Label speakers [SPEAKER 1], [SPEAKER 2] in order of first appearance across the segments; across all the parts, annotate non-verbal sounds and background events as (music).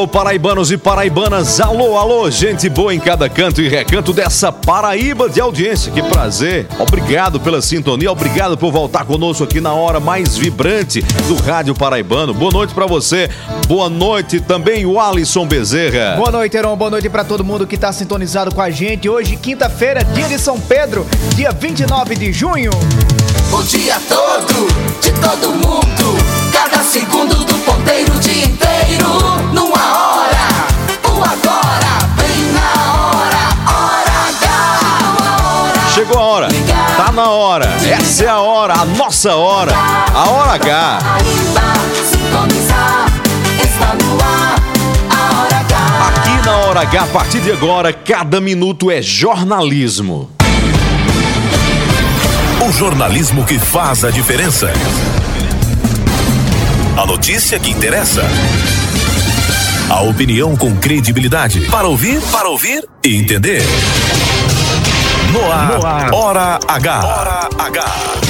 [SPEAKER 1] Alô, paraibanos e paraibanas. Alô, alô, gente boa em cada canto e recanto dessa Paraíba de audiência. Que prazer. Obrigado pela sintonia, obrigado por voltar conosco aqui na hora mais vibrante do Rádio Paraibano. Boa noite pra você. Boa noite também o Alisson Bezerra.
[SPEAKER 2] Boa noite, Heron. Boa noite pra todo mundo que tá sintonizado com a gente. Hoje, quinta-feira, dia de São Pedro, dia 29 de junho.
[SPEAKER 3] O dia todo, de todo mundo. Cada segundo do ponteiro, o dia inteiro. Numa hora, o agora. Vem na hora, hora H. Hora.
[SPEAKER 1] Chegou a hora. Tá na hora. Essa é a hora, a nossa hora. A hora H.
[SPEAKER 3] Paraíba sintonizar. Está no ar, a hora H.
[SPEAKER 1] Aqui na Hora H, a partir de agora, cada minuto é jornalismo.
[SPEAKER 4] O jornalismo que faz a diferença. A notícia que interessa. A opinião com credibilidade. Para ouvir, para ouvir e entender. No ar, Hora H. Hora H.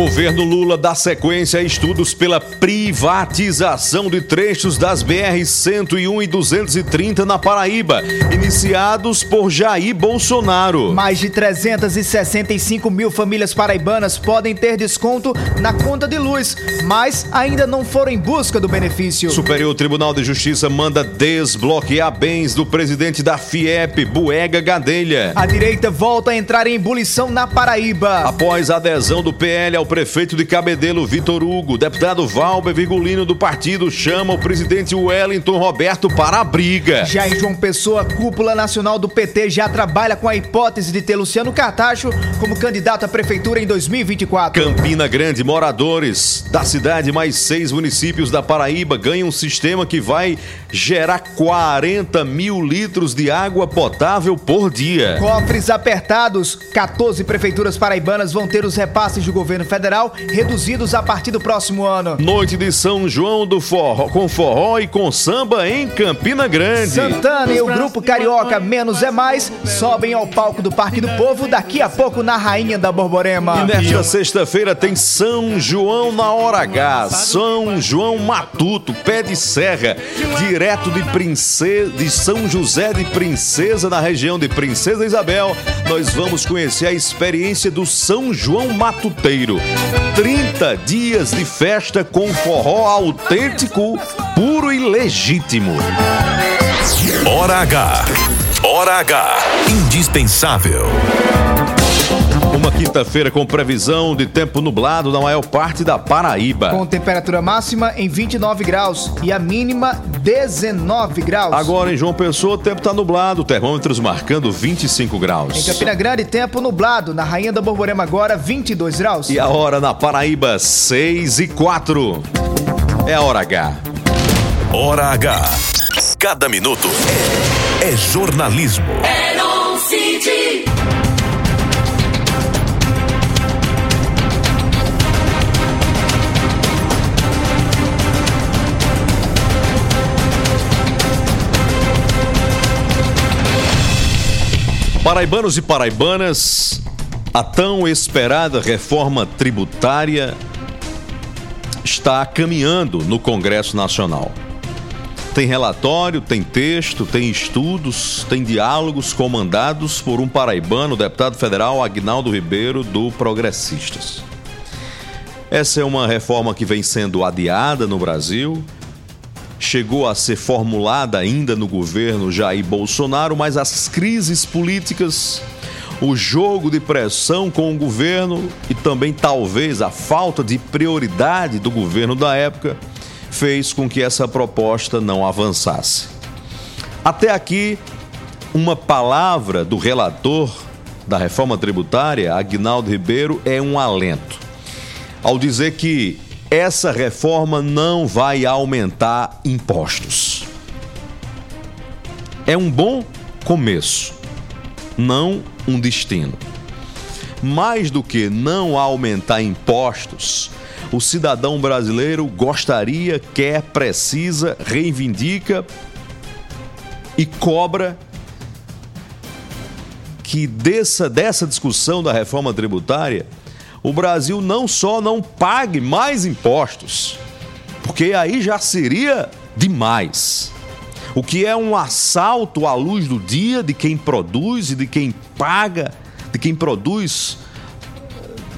[SPEAKER 1] Governo Lula dá sequência a estudos pela privatização de trechos das BR 101 e 230 na Paraíba, iniciados por Jair Bolsonaro.
[SPEAKER 2] Mais de 365 mil famílias paraibanas podem ter desconto na conta de luz, mas ainda não foram em busca do benefício.
[SPEAKER 1] Superior Tribunal de Justiça manda desbloquear bens do presidente da FIEP, Buega Gadelha.
[SPEAKER 2] A direita volta a entrar em ebulição na Paraíba.
[SPEAKER 1] Após a adesão do PL ao prefeito de Cabedelo, Vitor Hugo, deputado Valber Virgulino do partido chama o presidente Wellington Roberto para a briga.
[SPEAKER 2] Já em João Pessoa, cúpula nacional do PT já trabalha com a hipótese de ter Luciano Cartacho como candidato à prefeitura em 2024.
[SPEAKER 1] Campina Grande, moradores da cidade mais seis municípios da Paraíba ganham um sistema que vai gerar 40 mil litros de água potável por dia.
[SPEAKER 2] Cofres apertados, 14 prefeituras paraibanas vão ter os repasses do governo federal reduzidos a partir do próximo ano.
[SPEAKER 1] Noite de São João do Forró, com forró e com samba em Campina Grande.
[SPEAKER 2] Santana e o grupo carioca Menos é Mais sobem ao palco do Parque do Povo daqui a pouco na Rainha da Borborema.
[SPEAKER 1] E nesta sexta-feira tem São João na hora H, São João Matuto, pé de serra, direto de Princesa, de São José de Princesa, na região de Princesa Isabel. Nós vamos conhecer a experiência do São João Matuteiro. 30 dias de festa com forró autêntico, puro e legítimo.
[SPEAKER 4] Hora H. Hora H. Indispensável.
[SPEAKER 1] Uma quinta-feira com previsão de tempo nublado na maior parte da Paraíba.
[SPEAKER 2] Com temperatura máxima em 29 graus e a mínima 19 graus.
[SPEAKER 1] Agora em João Pessoa, o tempo está nublado, termômetros marcando 25
[SPEAKER 2] Em
[SPEAKER 1] graus.
[SPEAKER 2] Campina Grande, tempo nublado. Na Rainha da Borborema agora, 22 graus.
[SPEAKER 1] E a hora na Paraíba, 6 e 4. É a hora H.
[SPEAKER 4] Hora H. Cada minuto é jornalismo.
[SPEAKER 3] Heron
[SPEAKER 1] Paraibanos e paraibanas, a tão esperada reforma tributária está caminhando no Congresso Nacional. Tem relatório, tem texto, tem estudos, tem diálogos comandados por um paraibano, deputado federal Agnaldo Ribeiro, do Progressistas. Essa é uma reforma que vem sendo adiada no Brasil, chegou a ser formulada ainda no governo Jair Bolsonaro, mas as crises políticas, o jogo de pressão com o governo e também talvez a falta de prioridade do governo da época fez com que essa proposta não avançasse. Até aqui, uma palavra do relator da reforma tributária, Agnaldo Ribeiro, é um alento. Ao dizer que essa reforma não vai aumentar impostos. É um bom começo, não um destino. Mais do que não aumentar impostos, o cidadão brasileiro gostaria, quer, precisa, reivindica e cobra que dessa, dessa discussão da reforma tributária o Brasil não só não pague mais impostos, porque aí já seria demais. O que é um assalto à luz do dia de quem produz e de quem paga, de quem produz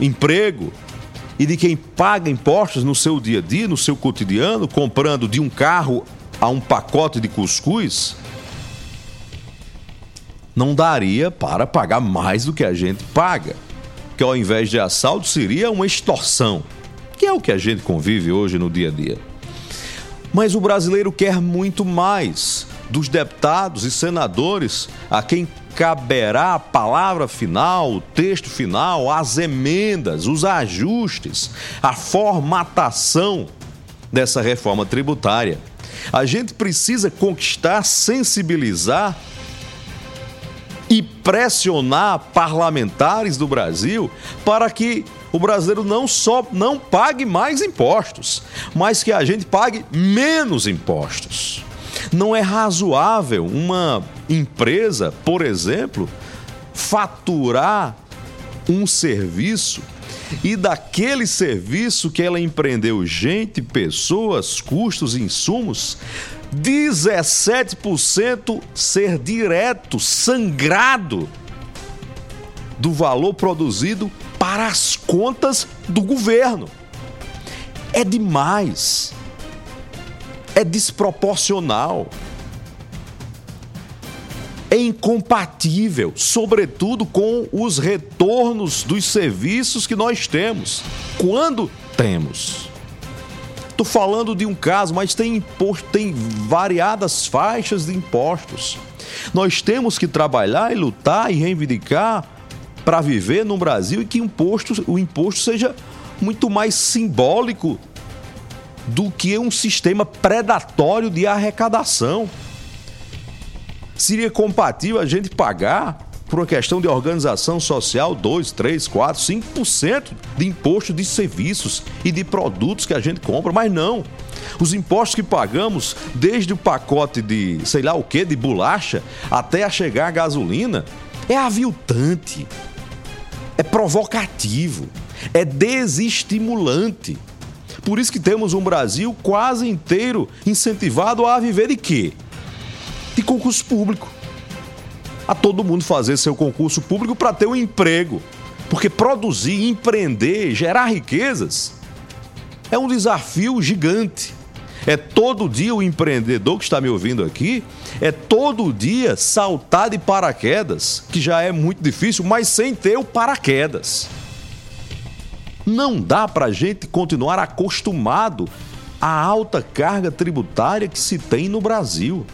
[SPEAKER 1] eh, emprego e de quem paga impostos no seu dia a dia, no seu cotidiano, comprando de um carro a um pacote de cuscuz, não daria para pagar mais do que a gente paga que ao invés de assalto seria uma extorsão, que é o que a gente convive hoje no dia a dia. Mas o brasileiro quer muito mais dos deputados e senadores a quem caberá a palavra final, o texto final, as emendas, os ajustes, a formatação dessa reforma tributária. A gente precisa conquistar, sensibilizar e pressionar parlamentares do Brasil para que o brasileiro não só não pague mais impostos, mas que a gente pague menos impostos. Não é razoável uma empresa, por exemplo, faturar um serviço e daquele serviço que ela empreendeu gente, pessoas, custos, insumos, 17% ser direto, sangrado do valor produzido para as contas do governo. É demais. É desproporcional. É incompatível, sobretudo com os retornos dos serviços que nós temos, quando temos. Estou falando de um caso, mas tem imposto, tem variadas faixas de impostos. Nós temos que trabalhar e lutar e reivindicar para viver no Brasil e que imposto, o imposto seja muito mais simbólico do que um sistema predatório de arrecadação. Seria compatível a gente pagar por uma questão de organização social, 2, 3, 4, 5% de imposto de serviços e de produtos que a gente compra, mas não. Os impostos que pagamos, desde o pacote de sei lá o que, de bolacha, até a chegar a gasolina, é aviltante, é provocativo, é desestimulante. Por isso que temos um Brasil quase inteiro incentivado a viver de quê? De concurso público a todo mundo fazer seu concurso público para ter um emprego. Porque produzir, empreender, gerar riquezas é um desafio gigante. É todo dia o empreendedor que está me ouvindo aqui, é todo dia saltar de paraquedas, que já é muito difícil, mas sem ter o paraquedas. Não dá para a gente continuar acostumado à alta carga tributária que se tem no Brasil.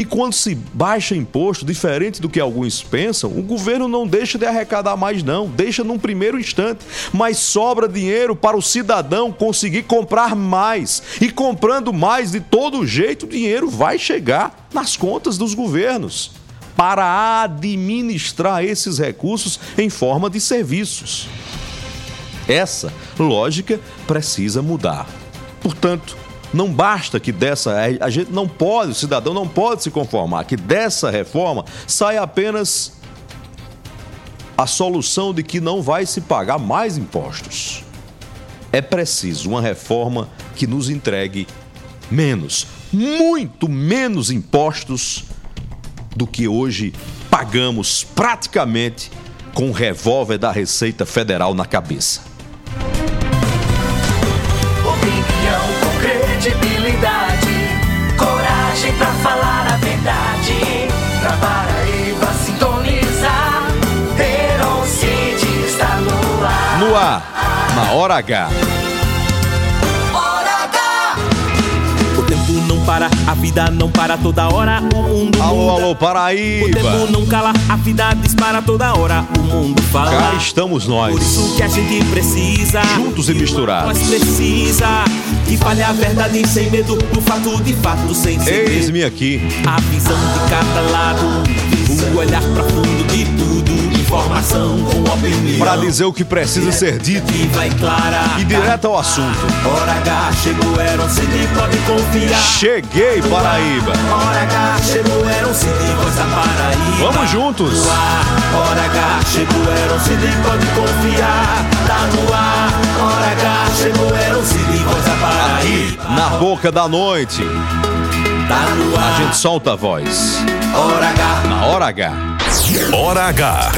[SPEAKER 1] E quando se baixa imposto, diferente do que alguns pensam, o governo não deixa de arrecadar mais, não, deixa num primeiro instante, mas sobra dinheiro para o cidadão conseguir comprar mais. E comprando mais de todo jeito, o dinheiro vai chegar nas contas dos governos para administrar esses recursos em forma de serviços. Essa lógica precisa mudar. Portanto, não basta que dessa. A gente não pode, o cidadão não pode se conformar que dessa reforma saia apenas a solução de que não vai se pagar mais impostos. É preciso uma reforma que nos entregue menos, muito menos impostos do que hoje pagamos praticamente com o revólver da Receita Federal na cabeça. Na hora H.
[SPEAKER 3] Hora H.
[SPEAKER 5] O tempo não para, a vida não para toda hora. O mundo
[SPEAKER 1] Alô,
[SPEAKER 5] muda.
[SPEAKER 1] alô,
[SPEAKER 5] O tempo
[SPEAKER 1] Paraíba!
[SPEAKER 5] não cala, a vida dispara toda hora. O mundo fala.
[SPEAKER 1] Cá estamos nós.
[SPEAKER 5] Por isso que a gente precisa.
[SPEAKER 1] Juntos e misturados.
[SPEAKER 5] Nós precisa que fale a verdade sem medo. Do fato de fato, sem segredo.
[SPEAKER 1] Eis-me aqui.
[SPEAKER 5] A visão de cada lado. O olhar profundo de. Informação com opinião.
[SPEAKER 1] Para dizer o que precisa ser dito
[SPEAKER 5] Que vai clara.
[SPEAKER 1] e direto ao assunto.
[SPEAKER 5] Hora H chegou, um CD, pode confiar.
[SPEAKER 1] Cheguei, Paraíba!
[SPEAKER 5] Hora H chegou, CD, voz da Paraíba.
[SPEAKER 1] Vamos juntos!
[SPEAKER 5] Hora H chegou, um CD, pode confiar. Tá no ar. Hora H chegou, CD, voz da Paraíba.
[SPEAKER 1] Na boca da noite,
[SPEAKER 5] Tá no
[SPEAKER 1] a
[SPEAKER 5] ar.
[SPEAKER 1] gente solta a voz.
[SPEAKER 5] Hora H.
[SPEAKER 1] Na hora H.
[SPEAKER 4] Hora H.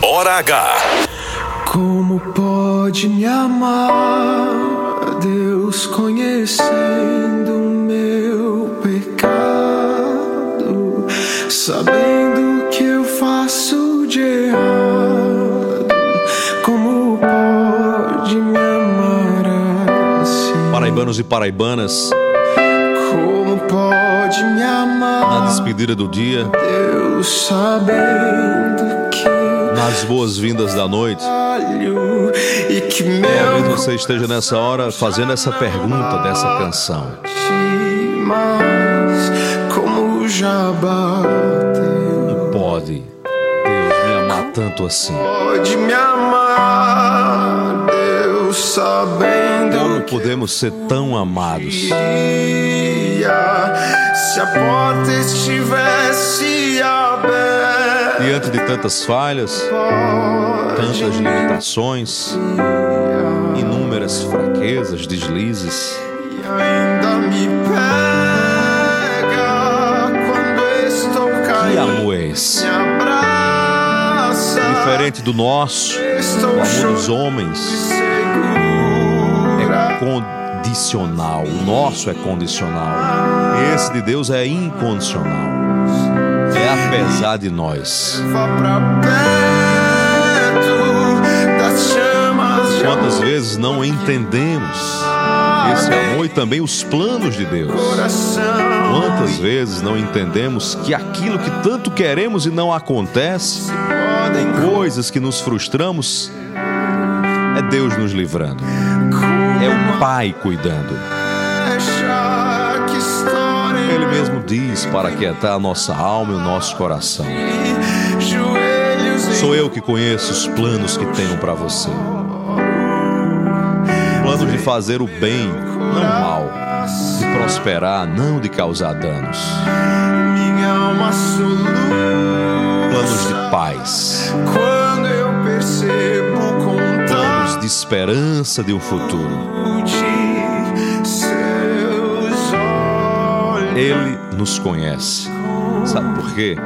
[SPEAKER 4] Hora H.
[SPEAKER 6] Como pode me amar, Deus conhecendo o meu pecado, sabendo que eu faço de errado? Como pode me amar assim?
[SPEAKER 1] Paraibanos e paraibanas,
[SPEAKER 6] pode me
[SPEAKER 1] na
[SPEAKER 6] amar,
[SPEAKER 1] despedida do dia,
[SPEAKER 6] Deus sabendo que
[SPEAKER 1] nas boas-vindas da noite.
[SPEAKER 6] e que
[SPEAKER 1] Talvez
[SPEAKER 6] meu
[SPEAKER 1] você esteja nessa hora fazendo essa pergunta dessa canção.
[SPEAKER 6] mas como já bateu.
[SPEAKER 1] Pode Deus me amar tanto assim?
[SPEAKER 6] Pode me amar, Deus sabendo
[SPEAKER 1] Como podemos ser tão amados?
[SPEAKER 6] Que se a porta estivesse aberta.
[SPEAKER 1] Diante de tantas falhas, tantas limitações, inúmeras fraquezas, deslizes,
[SPEAKER 6] E ainda me pega quando estou
[SPEAKER 1] que
[SPEAKER 6] caindo.
[SPEAKER 1] amor é esse?
[SPEAKER 6] Abraça.
[SPEAKER 1] Diferente do nosso, o amor dos homens é condicional. O nosso é condicional. Esse de Deus é incondicional. É apesar de nós. Quantas vezes não entendemos esse amor e também os planos de Deus? Quantas vezes não entendemos que aquilo que tanto queremos e não acontece, coisas que nos frustramos, é Deus nos livrando, é o Pai cuidando. Ele mesmo diz para aquietar a nossa alma e o nosso coração. Sou eu que conheço os planos que tenho para você. Planos de fazer o bem, não o mal. De prosperar, não de causar danos. Planos de paz, de esperança de um futuro. Ele nos conhece. Sabe por quê?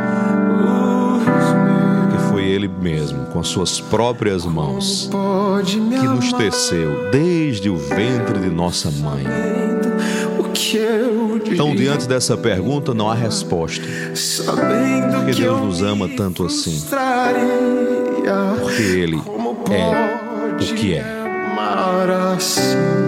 [SPEAKER 1] Porque foi Ele mesmo, com as suas próprias mãos, que nos teceu desde o ventre de nossa mãe. Então, diante dessa pergunta, não há resposta. Porque
[SPEAKER 6] que
[SPEAKER 1] Deus
[SPEAKER 6] eu
[SPEAKER 1] nos ama tanto assim. Porque Ele é o que é.
[SPEAKER 3] é está.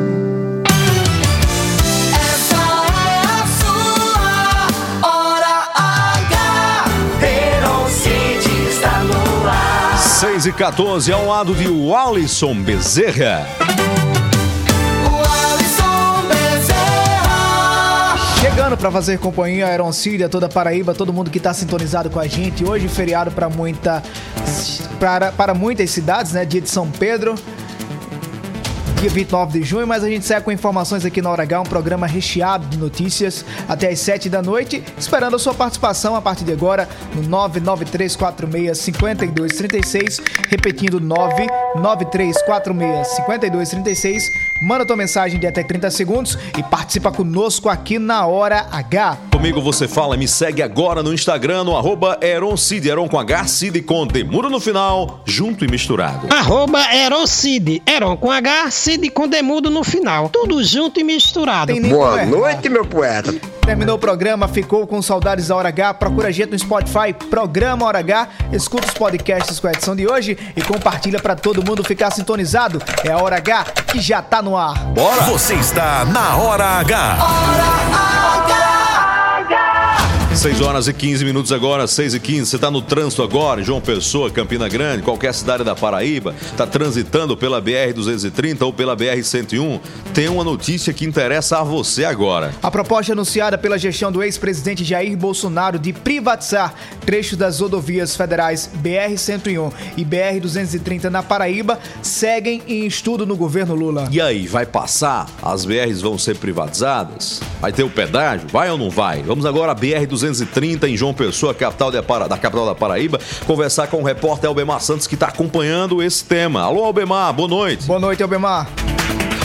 [SPEAKER 1] 6 e 14 ao lado de Wallison Bezerra.
[SPEAKER 3] O Alisson Bezerra.
[SPEAKER 2] Chegando para fazer companhia a Aeroncília, toda a Paraíba, todo mundo que tá sintonizado com a gente. Hoje feriado para muita para, para muitas cidades, né? Dia de São Pedro. Dia 29 de junho, mas a gente segue com informações aqui na Hora H, um programa recheado de notícias até as 7 da noite, esperando a sua participação a partir de agora no 993465236, repetindo 993465236. Manda tua mensagem de até 30 segundos e participa conosco aqui na Hora H.
[SPEAKER 1] Comigo você fala, me segue agora no Instagram, no arroba Eroncid, Eron com H, Cid com Demuro no final, junto e misturado.
[SPEAKER 7] Arroba Eroncid, Eron com H, Cid com Demudo no final. Tudo junto e misturado.
[SPEAKER 2] Boa noite, meu poeta. Terminou o programa, ficou com saudades da Hora H. Procura a gente no Spotify, Programa Hora H. Escuta os podcasts com a edição de hoje e compartilha para todo mundo ficar sintonizado. É a Hora H que já tá no ar.
[SPEAKER 4] Bora! Você está na Hora H.
[SPEAKER 3] Hora H.
[SPEAKER 1] 6 horas e 15 minutos agora, 6 e 15. Você está no trânsito agora, João Pessoa, Campina Grande, qualquer cidade da Paraíba, está transitando pela BR-230 ou pela BR-101. Tem uma notícia que interessa a você agora.
[SPEAKER 2] A proposta anunciada pela gestão do ex-presidente Jair Bolsonaro de privatizar trechos das rodovias federais BR-101 e BR-230 na Paraíba seguem em estudo no governo Lula.
[SPEAKER 1] E aí, vai passar? As BRs vão ser privatizadas? Vai ter o pedágio? Vai ou não vai? Vamos agora a BR-230 em João Pessoa, capital da, Para... da capital da Paraíba, conversar com o repórter Albemar Santos que está acompanhando esse tema. Alô, Albemar, boa noite.
[SPEAKER 2] Boa noite, Albemar.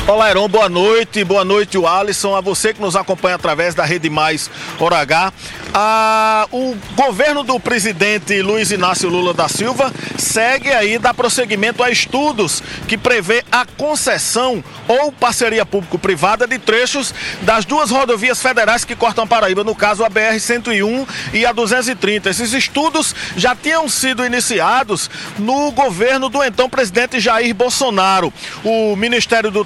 [SPEAKER 8] Olá, Heron, boa noite. Boa noite, o Alisson. A você que nos acompanha através da Rede Mais Hora H. Ah, o governo do presidente Luiz Inácio Lula da Silva segue aí dar prosseguimento a estudos que prevê a concessão ou parceria público-privada de trechos das duas rodovias federais que cortam Paraíba, no caso a BR-101 e a 230. Esses estudos já tinham sido iniciados no governo do então presidente Jair Bolsonaro. O Ministério do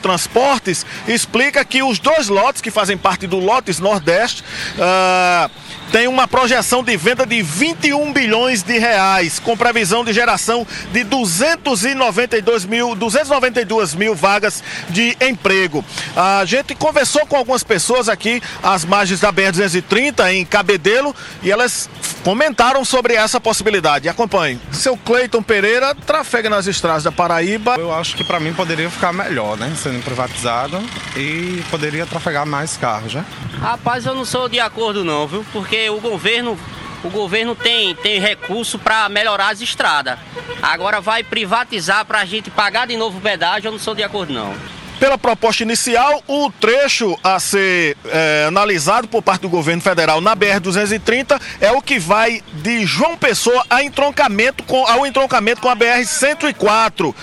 [SPEAKER 8] Explica que os dois lotes que fazem parte do Lotes Nordeste. Uh, tem uma projeção de venda de 21 bilhões de reais, com previsão de geração de 292 mil, 292 mil vagas de emprego. A gente conversou com algumas pessoas aqui às margens da BR-230 em Cabedelo e elas comentaram sobre essa possibilidade. Acompanhe. Seu Cleiton Pereira trafega nas estradas da Paraíba.
[SPEAKER 9] Eu acho que para mim poderia ficar melhor, né? Sendo privatizado e poderia trafegar mais carros, né?
[SPEAKER 10] Rapaz, eu não sou de acordo não, viu? Porque o governo, o governo tem, tem recurso para melhorar as estradas. Agora vai privatizar para a gente pagar de novo o pedágio, eu não sou de acordo não.
[SPEAKER 8] Pela proposta inicial, o trecho a ser é, analisado por parte do governo federal na BR-230 é o que vai de João Pessoa a entroncamento com, ao entroncamento com a BR-104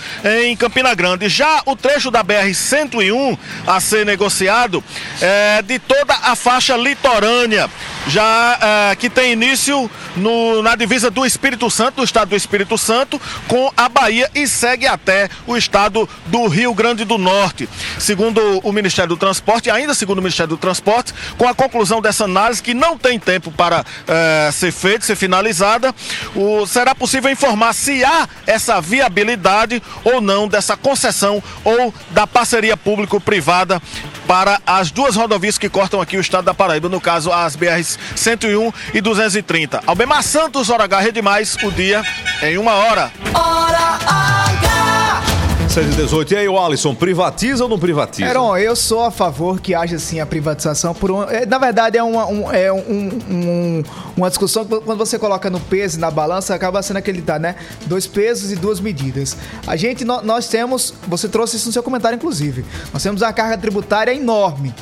[SPEAKER 8] em Campina Grande. Já o trecho da BR-101 a ser negociado é de toda a faixa litorânea, já é, que tem início no, na divisa do Espírito Santo, do estado do Espírito Santo, com a Bahia e segue até o estado do Rio Grande do Norte. Segundo o Ministério do Transporte, ainda segundo o Ministério do Transporte, com a conclusão dessa análise, que não tem tempo para eh, ser feita, ser finalizada, o, será possível informar se há essa viabilidade ou não dessa concessão ou da parceria público-privada para as duas rodovias que cortam aqui o estado da Paraíba, no caso as BRs 101 e 230. Albemar Santos, Hora H, Rede Mais, o dia em uma hora.
[SPEAKER 3] Hora H.
[SPEAKER 1] 6 e 18. Aí, o Alisson, privatiza ou não privatiza?
[SPEAKER 2] Heron, eu sou a favor que haja sim a privatização por um, é, na verdade é uma um, é um, um, uma discussão que quando você coloca no peso e na balança acaba sendo aquele tá, né? Dois pesos e duas medidas. A gente nós temos, você trouxe isso no seu comentário inclusive. Nós temos uma carga tributária enorme.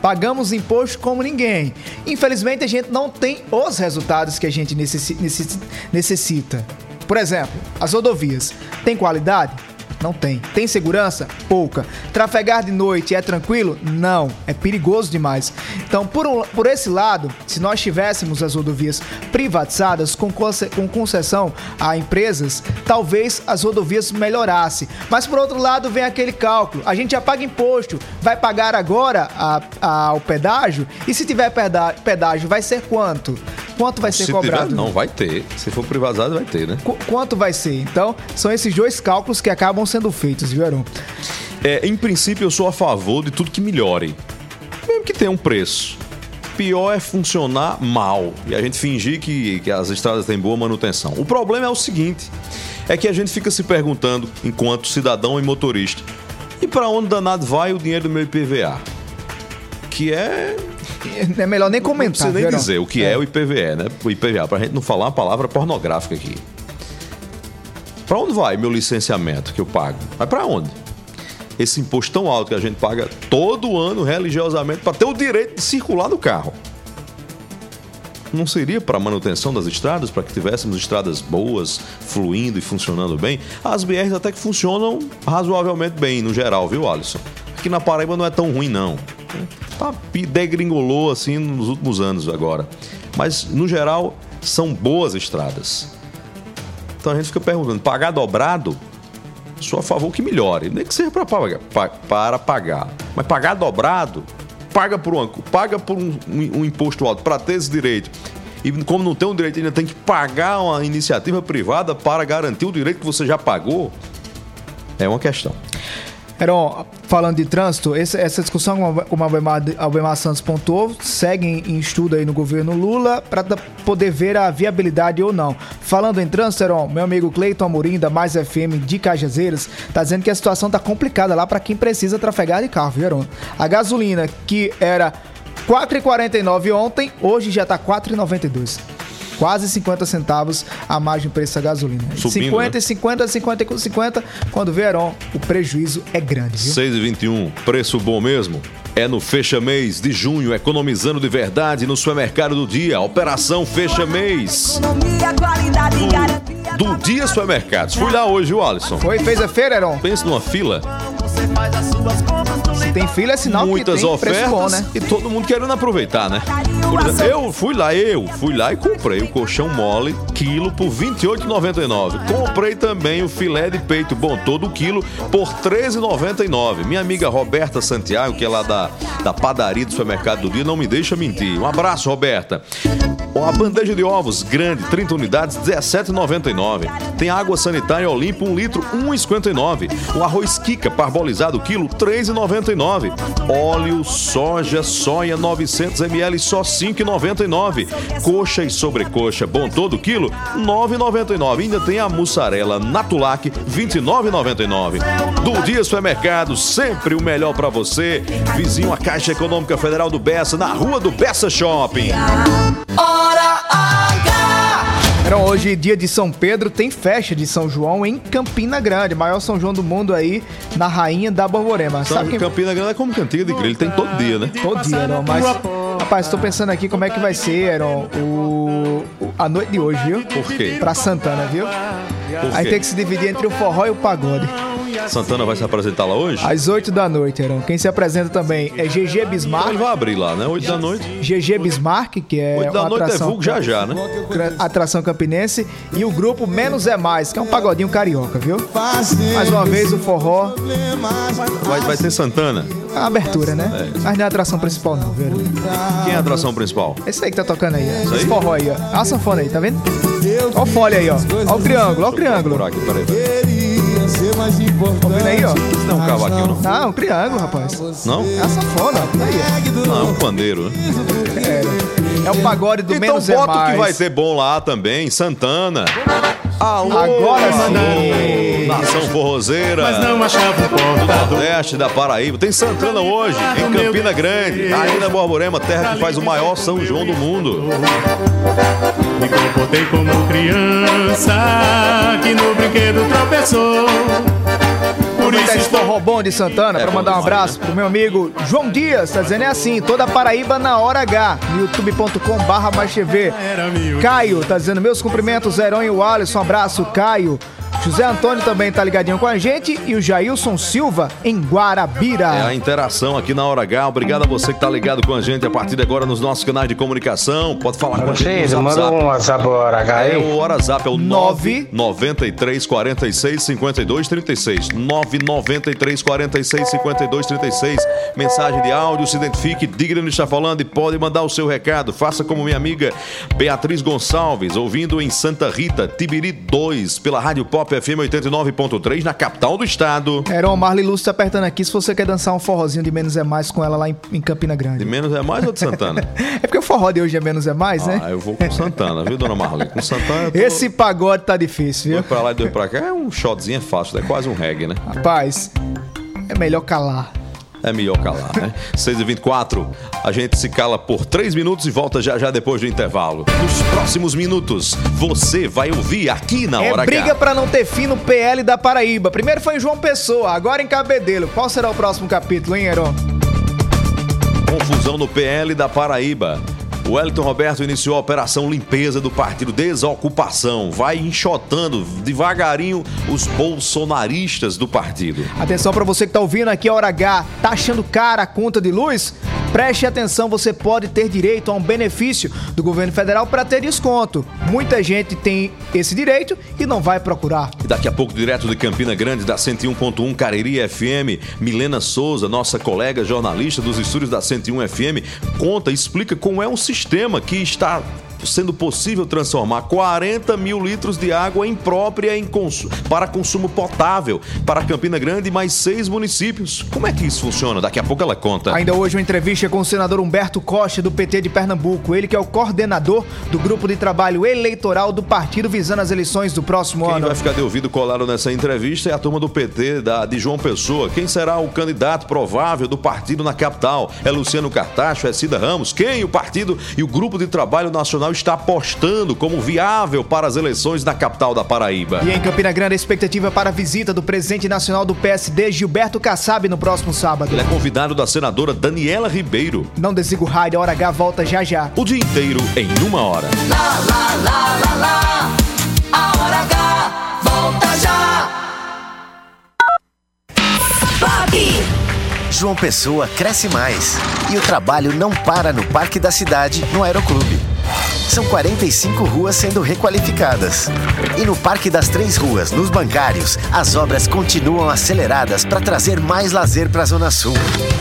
[SPEAKER 2] Pagamos imposto como ninguém. Infelizmente, a gente não tem os resultados que a gente necessi necessi necessita. Por exemplo, as rodovias. Tem qualidade? Não tem. Tem segurança? Pouca. Trafegar de noite é tranquilo? Não. É perigoso demais. Então, por, um- por esse lado, se nós tivéssemos as rodovias privatizadas com, com concessão a empresas, talvez as rodovias melhorassem. Mas por outro lado, vem aquele cálculo. A gente já paga imposto. Vai pagar agora a- a- o pedágio? E se tiver pedágio, vai ser quanto? Quanto vai ser
[SPEAKER 1] Se
[SPEAKER 2] cobrado?
[SPEAKER 1] tiver, não, vai ter. Se for privatizado, vai ter, né?
[SPEAKER 2] Qu- quanto vai ser? Então, são esses dois cálculos que acabam sendo feitos, viu, Heron?
[SPEAKER 1] É, em princípio, eu sou a favor de tudo que melhore. Mesmo que tenha um preço. Pior é funcionar mal e a gente fingir que, que as estradas têm boa manutenção. O problema é o seguinte: é que a gente fica se perguntando, enquanto cidadão e motorista, e para onde danado vai o dinheiro do meu IPVA? Que é.
[SPEAKER 2] É melhor nem
[SPEAKER 1] Não
[SPEAKER 2] comentar,
[SPEAKER 1] precisa nem
[SPEAKER 2] viu, Heron?
[SPEAKER 1] dizer o que é. o IPVA, né? O IPVA, pra gente não falar uma palavra pornográfica aqui. Pra onde vai meu licenciamento que eu pago? Vai pra onde? esse imposto tão alto que a gente paga todo ano religiosamente para ter o direito de circular no carro. Não seria para a manutenção das estradas, para que tivéssemos estradas boas, fluindo e funcionando bem? As BRs até que funcionam razoavelmente bem, no geral, viu, Alisson? Aqui na Paraíba não é tão ruim, não. Tá, degringolou assim nos últimos anos agora. Mas, no geral, são boas estradas. Então a gente fica perguntando, pagar dobrado? Sou a favor que melhore. Nem que seja para pagar, pa- para pagar. Mas pagar dobrado, paga por, uma, paga por um, um- um imposto alto para ter esse direito. E como não tem um direito, ainda tem que pagar uma iniciativa privada para garantir o direito que você já pagou. É uma questão.
[SPEAKER 2] Heron, falando de trânsito, essa discussão, como a- Albemar, Santos pontuou, segue em, em estudo aí no governo Lula para poder ver a viabilidade ou não. Falando em trânsito, Heron, meu amigo Cleiton Amorim, da Mais FM de Cajazeiras, tá dizendo que a situação tá complicada lá para quem precisa trafegar de carro, viu, Heron? A gasolina, que era 4,49 ontem, hoje já tá 4,92. Quase 50 centavos a mais no preço da gasolina.
[SPEAKER 1] Subindo,
[SPEAKER 2] 50
[SPEAKER 1] né?
[SPEAKER 2] e 50, 50 e 50. Quando vieram, o prejuízo é grande, viu?
[SPEAKER 1] 6 e 21, preço bom mesmo? É no Fecha Mês de junho, economizando de verdade no supermercado do dia. Operação Fecha Mês. Do Dia Supermercados. Fui lá hoje, o Alisson.
[SPEAKER 2] Foi, fez a feira, Heron?
[SPEAKER 1] Pensa numa fila.
[SPEAKER 2] Se tem filha, é sinal
[SPEAKER 1] Muitas
[SPEAKER 2] que tem
[SPEAKER 1] ofertas
[SPEAKER 2] preço bom, né?
[SPEAKER 1] e todo mundo querendo aproveitar, né? Exemplo, eu fui lá, eu fui lá e comprei o colchão mole, quilo, por R$ 28,99. Comprei também o filé de peito bom, todo quilo, por R$ 13,99. Minha amiga Roberta Santiago, que é lá da, da padaria do supermercado do dia, não me deixa mentir. Um abraço, Roberta. A bandeja de ovos grande, 30 unidades, R$ 17,99. Tem água sanitária Olimpo, 1 litro, R$ 1,59. O arroz Kika parbolizado, quilo, R$ 3,99. Óleo, soja, soia, 900 ml, só R$ 5,99. Coxa e sobrecoxa, bom todo quilo, R$ 9,99. Ainda tem a mussarela Natulac, R$ 29,99. Do Dia Supermercado, sempre o melhor pra você. Vizinho à Caixa Econômica Federal do Bessa, na rua do Bessa Shopping.
[SPEAKER 3] Hora.
[SPEAKER 2] Heron, hoje, dia de São Pedro, tem festa de São João em Campina Grande, maior São João do mundo aí, na Rainha da Borborema.
[SPEAKER 1] Sabe
[SPEAKER 2] Sabe
[SPEAKER 1] que
[SPEAKER 2] quem...
[SPEAKER 1] Campina Grande é como cantiga de grilo, tem todo dia, né?
[SPEAKER 2] Todo dia, Heron, mas... Rapaz, tô pensando aqui como é que vai ser, Heron, o... a noite de hoje, viu?
[SPEAKER 1] Por quê?
[SPEAKER 2] Pra Santana, viu? Aí tem que se dividir entre o forró e o pagode.
[SPEAKER 1] Santana vai se apresentar lá hoje?
[SPEAKER 2] Às 8 da noite, Heron. Quem se apresenta também é GG Bismarck.
[SPEAKER 1] Ele vai abrir lá, né? 8 da noite.
[SPEAKER 2] GG Bismarck, que é
[SPEAKER 1] 8 da
[SPEAKER 2] uma
[SPEAKER 1] noite é
[SPEAKER 2] atração,
[SPEAKER 1] vulgo já já, né?
[SPEAKER 2] atração campinense, e o grupo Menos é Mais, que é um pagodinho carioca, viu? Mais uma vez o forró,
[SPEAKER 1] Vai, vai ter Santana.
[SPEAKER 2] a abertura, né?
[SPEAKER 1] É.
[SPEAKER 2] Mas não é a atração principal não, viu?
[SPEAKER 1] Quem é a atração principal?
[SPEAKER 2] Esse aí que tá tocando aí, ó. Esse forró aí, ó. Olha a sanfona aí, tá vendo? Ó o fole aí, ó. Ó o triângulo, ó o triângulo.
[SPEAKER 1] Aqui, peraí. Peraí.
[SPEAKER 2] Tá vendo aí, ó?
[SPEAKER 1] Isso não é um cavaquinho, não?
[SPEAKER 2] Não, um triângulo, rapaz.
[SPEAKER 1] Não?
[SPEAKER 2] É a sanfona, ó. Aí,
[SPEAKER 1] Não, é um pandeiro, né?
[SPEAKER 2] É, é o pagode do
[SPEAKER 1] Então
[SPEAKER 2] Menos é
[SPEAKER 1] bota o que vai ter bom lá também, Santana. Alô,
[SPEAKER 2] Agora sim.
[SPEAKER 1] alô, Nação Forrozeira.
[SPEAKER 5] Mas não achava o ponto
[SPEAKER 1] do
[SPEAKER 5] da dor.
[SPEAKER 1] Nordeste, da Paraíba. Tem Santana hoje, em Campina Grande. Aí na Borborema, terra que faz o maior São João do mundo.
[SPEAKER 5] Me comportei como criança que no brinquedo tropeçou. Estou
[SPEAKER 2] bom de Santana
[SPEAKER 1] É bom
[SPEAKER 2] mandar um abraço pro meu amigo João Dias, tá dizendo é assim, toda Paraíba na hora H, no youtube.com barra. Caio, tá dizendo meus cumprimentos, Heron e o Alisson, um abraço, Caio. José Antônio também tá ligadinho com a gente e o Jailson Silva em Guarabira.
[SPEAKER 1] É a interação aqui na Hora H. Obrigado a você que tá ligado com a gente a partir de agora nos nossos canais de comunicação. Pode falar com a gente
[SPEAKER 11] Vocês,
[SPEAKER 1] no
[SPEAKER 11] manda
[SPEAKER 1] WhatsApp.
[SPEAKER 11] um WhatsApp hora H
[SPEAKER 1] É
[SPEAKER 11] aí.
[SPEAKER 1] o WhatsApp, é o
[SPEAKER 2] 9
[SPEAKER 1] 993 46 52 36. 993 46 52 36. Mensagem de áudio, se identifique, diga de onde está falando e pode mandar o seu recado. Faça como minha amiga Beatriz Gonçalves, ouvindo em Santa Rita, Tibiri 2, pela Rádio Pop FM 89.3, na capital do estado.
[SPEAKER 2] Heron, Marley Lúcio apertando aqui se você quer dançar um forrozinho de Menos é Mais com ela lá em, em Campina
[SPEAKER 1] De
[SPEAKER 2] Grande.
[SPEAKER 1] menos é mais ou de Santana? (laughs)
[SPEAKER 2] É porque o forró de hoje é Menos é Mais, né?
[SPEAKER 1] Ah, eu vou com Santana, viu, dona Marlene? Com Santana tô...
[SPEAKER 2] Esse pagode tá difícil, viu?
[SPEAKER 1] Dois pra lá e dois pra cá é um shotzinho fácil, é quase um reggae, né?
[SPEAKER 2] Rapaz, é melhor calar.
[SPEAKER 1] É melhor calar, né? (laughs) 6h24, a gente se cala por 3 minutos e volta já já depois do intervalo. Nos próximos minutos, você vai ouvir aqui na
[SPEAKER 2] É
[SPEAKER 1] Hora
[SPEAKER 2] briga
[SPEAKER 1] H.
[SPEAKER 2] pra não ter fim no PL da Paraíba. Primeiro foi em João Pessoa, agora em Cabedelo. Qual será o próximo capítulo, hein, Heron?
[SPEAKER 1] Confusão no PL da Paraíba. O Wellington Roberto iniciou a operação limpeza do partido Desocupação. Vai enxotando devagarinho os bolsonaristas do partido.
[SPEAKER 2] Atenção pra você que tá ouvindo aqui a Hora H. Tá achando cara a conta de luz? Preste atenção, você pode ter direito a um benefício do governo federal para ter desconto. Muita gente tem esse direito e não vai procurar.
[SPEAKER 1] E daqui a pouco, direto de Campina Grande, da 101.1 Cariri FM, Milena Souza, nossa colega jornalista dos estúdios da 101 FM, conta explica como é um sistema que está sendo possível transformar 40 mil litros de água imprópria em consu para consumo potável para Campina Grande e mais seis municípios. Como é que isso funciona? Daqui a pouco ela conta.
[SPEAKER 2] Ainda hoje uma entrevista com o senador Humberto Costa do PT de Pernambuco, ele que é o coordenador do grupo de trabalho eleitoral do partido visando as eleições do próximo
[SPEAKER 1] Quem
[SPEAKER 2] ano.
[SPEAKER 1] vai ficar de ouvido colado nessa entrevista é a turma do PT da, de João Pessoa. Quem será o candidato provável do partido na capital? É Luciano Cartacho? É Cida Ramos? Quem o partido e o grupo de trabalho nacional está apostando como viável para as eleições na capital da Paraíba?
[SPEAKER 2] E em Campina Grande, a expectativa para a visita do presidente nacional do PSD, Gilberto Kassab, no próximo sábado.
[SPEAKER 1] Ele é convidado da senadora Daniela Ribeiro.
[SPEAKER 2] Não desliga o rádio, a Hora H volta já já.
[SPEAKER 1] O dia inteiro em uma hora.
[SPEAKER 3] Lá, lá, lá, lá, lá. A hora H volta já.
[SPEAKER 11] Bob! João Pessoa cresce mais e o trabalho não para no Parque da Cidade, no Aeroclube. São 45 ruas sendo requalificadas. E no Parque das Três Ruas, nos bancários, as obras continuam aceleradas para trazer mais lazer para a Zona Sul.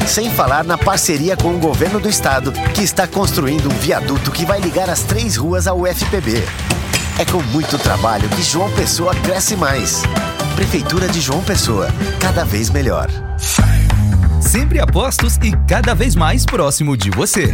[SPEAKER 11] Sem falar na parceria com o governo do estado, que está construindo um viaduto que vai ligar as três ruas ao UFPB. É com muito trabalho que João Pessoa cresce mais. Prefeitura de João Pessoa, cada vez melhor.
[SPEAKER 12] Sempre apostos e cada vez mais próximo de você.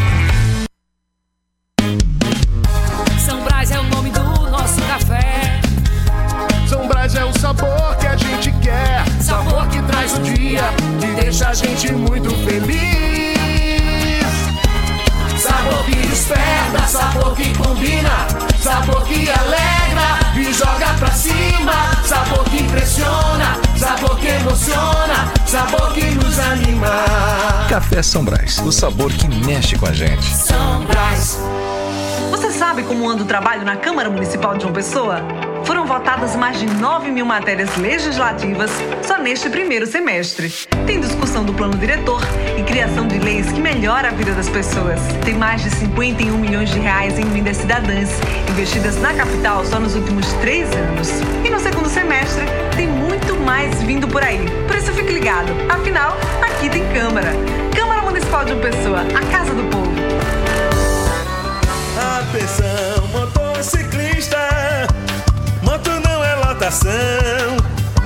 [SPEAKER 13] Café
[SPEAKER 14] São Brás, o sabor que
[SPEAKER 15] mexe com a gente.
[SPEAKER 14] São Brás.
[SPEAKER 16] Você sabe como anda o trabalho na Câmara Municipal de João Pessoa? Foram votadas mais de 9 mil matérias legislativas só neste primeiro semestre. Tem discussão do plano diretor e criação de leis que melhora a vida das pessoas. Tem mais de 51 milhões de reais em emendas cidadãs investidas na capital só nos últimos três anos. E no segundo semestre tem muito mais vindo por aí. Por isso fique ligado. Afinal, aqui tem Câmara. Câmara Municipal de Pessoa, a casa do povo.
[SPEAKER 5] Atenção, motociclista. Moto não é lotação.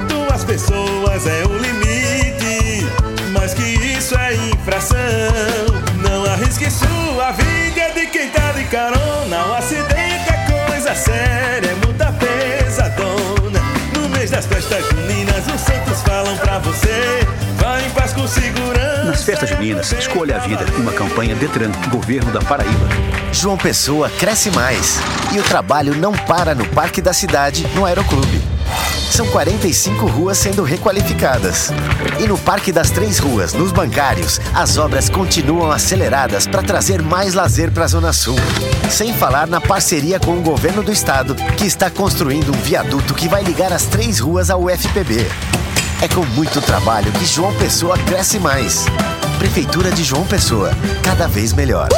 [SPEAKER 5] Duas pessoas é o limite. Mais que isso é infração. Festas juninas,
[SPEAKER 17] escolha a vida. Uma campanha Detran, Governo da Paraíba.
[SPEAKER 11] João Pessoa cresce mais e o trabalho não para no Parque da Cidade, no Aeroclube. São 45 ruas sendo requalificadas. E no Parque das Três Ruas, nos bancários, as obras continuam aceleradas para trazer mais lazer para a Zona Sul. Sem falar na parceria com o governo do estado, que está construindo um viaduto que vai ligar as três ruas ao UFPB. É com muito trabalho que João Pessoa cresce mais. Prefeitura de João Pessoa, cada vez melhor.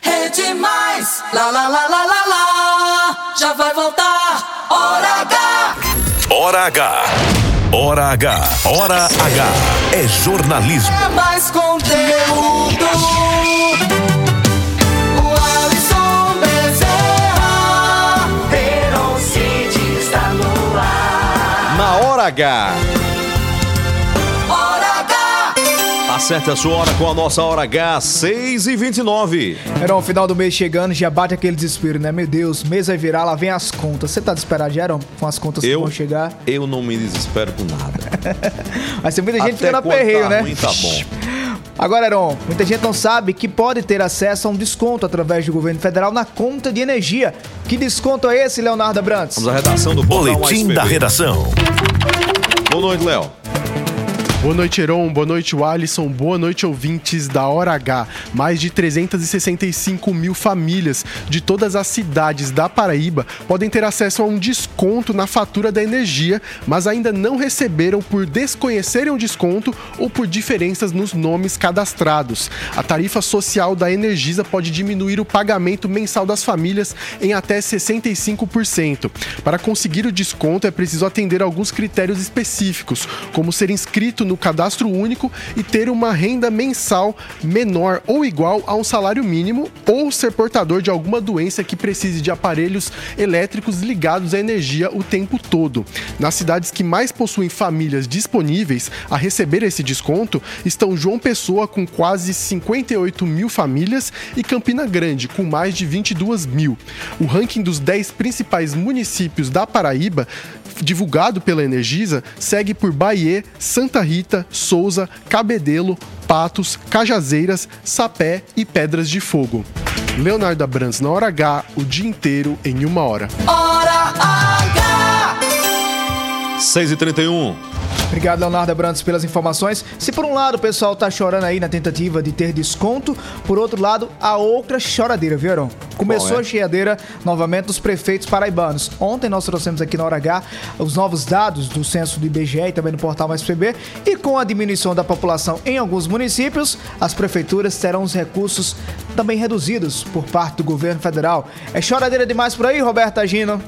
[SPEAKER 3] Rede Mais, lá lá lá lá lá lá, já vai voltar. Hora H.
[SPEAKER 4] Hora H. Hora H. Hora H. É jornalismo.
[SPEAKER 3] É mais conteúdo. O
[SPEAKER 1] Acerte a sua hora com a nossa hora H, 6 e 29
[SPEAKER 2] Heron, final do mês chegando, já bate aquele desespero, né? Meu Deus, mês vai virar, lá vem as contas. Você tá desesperado já, Heron, com as contas que
[SPEAKER 1] Eu,
[SPEAKER 2] vão chegar?
[SPEAKER 1] eu não me desespero com nada. (laughs)
[SPEAKER 2] Vai ser muita gente
[SPEAKER 1] Até
[SPEAKER 2] fica na
[SPEAKER 1] quando
[SPEAKER 2] perreio,
[SPEAKER 1] tá
[SPEAKER 2] né?
[SPEAKER 1] ruim, tá bom.
[SPEAKER 2] Agora, Heron, muita gente não sabe que pode ter acesso a um desconto através do governo federal na conta de energia. Que desconto é esse, Leonardo Abrantes?
[SPEAKER 1] Vamos à redação do
[SPEAKER 4] Boletim da redação.
[SPEAKER 1] Boa noite, Léo.
[SPEAKER 18] Boa noite, Heron. Boa noite, Alisson. Boa noite, ouvintes da Hora H. Mais de 365 mil famílias de todas as cidades da Paraíba podem ter acesso a um desconto na fatura da energia, mas ainda não receberam por desconhecerem o desconto ou por diferenças nos nomes cadastrados. A tarifa social da Energisa pode diminuir o pagamento mensal das famílias em até 65%. Para conseguir o desconto, é preciso atender alguns critérios específicos, como ser inscrito no cadastro único e ter uma renda mensal menor ou igual a um salário mínimo ou ser portador de alguma doença que precise de aparelhos elétricos ligados à energia o tempo todo. Nas cidades que mais possuem famílias disponíveis a receber esse desconto estão João Pessoa com quase 58 mil famílias e Campina Grande com mais de 22 mil. O ranking dos 10 principais municípios da Paraíba divulgado pela Energisa, segue por Bahia, Santa Rita, Souza, Cabedelo, Patos, Cajazeiras, Sapé e Pedras de Fogo. Leonardo Abrantes na hora H, o dia inteiro em uma hora.
[SPEAKER 3] Hora H.
[SPEAKER 1] 6 e 31
[SPEAKER 2] Obrigado, Leonardo Abrantes, pelas informações. Se por um lado o pessoal tá chorando aí na tentativa de ter desconto, por outro lado, a outra choradeira, viu, Heron? Começou
[SPEAKER 1] Qual é?
[SPEAKER 2] a cheadeira novamente dos prefeitos paraibanos. Ontem nós trouxemos aqui na Hora H os novos dados do censo do IBGE e também no portal Mais PB. E com a diminuição da população em alguns municípios, as prefeituras terão os recursos também reduzidos por parte do governo federal. É choradeira demais por aí, Roberto Agino?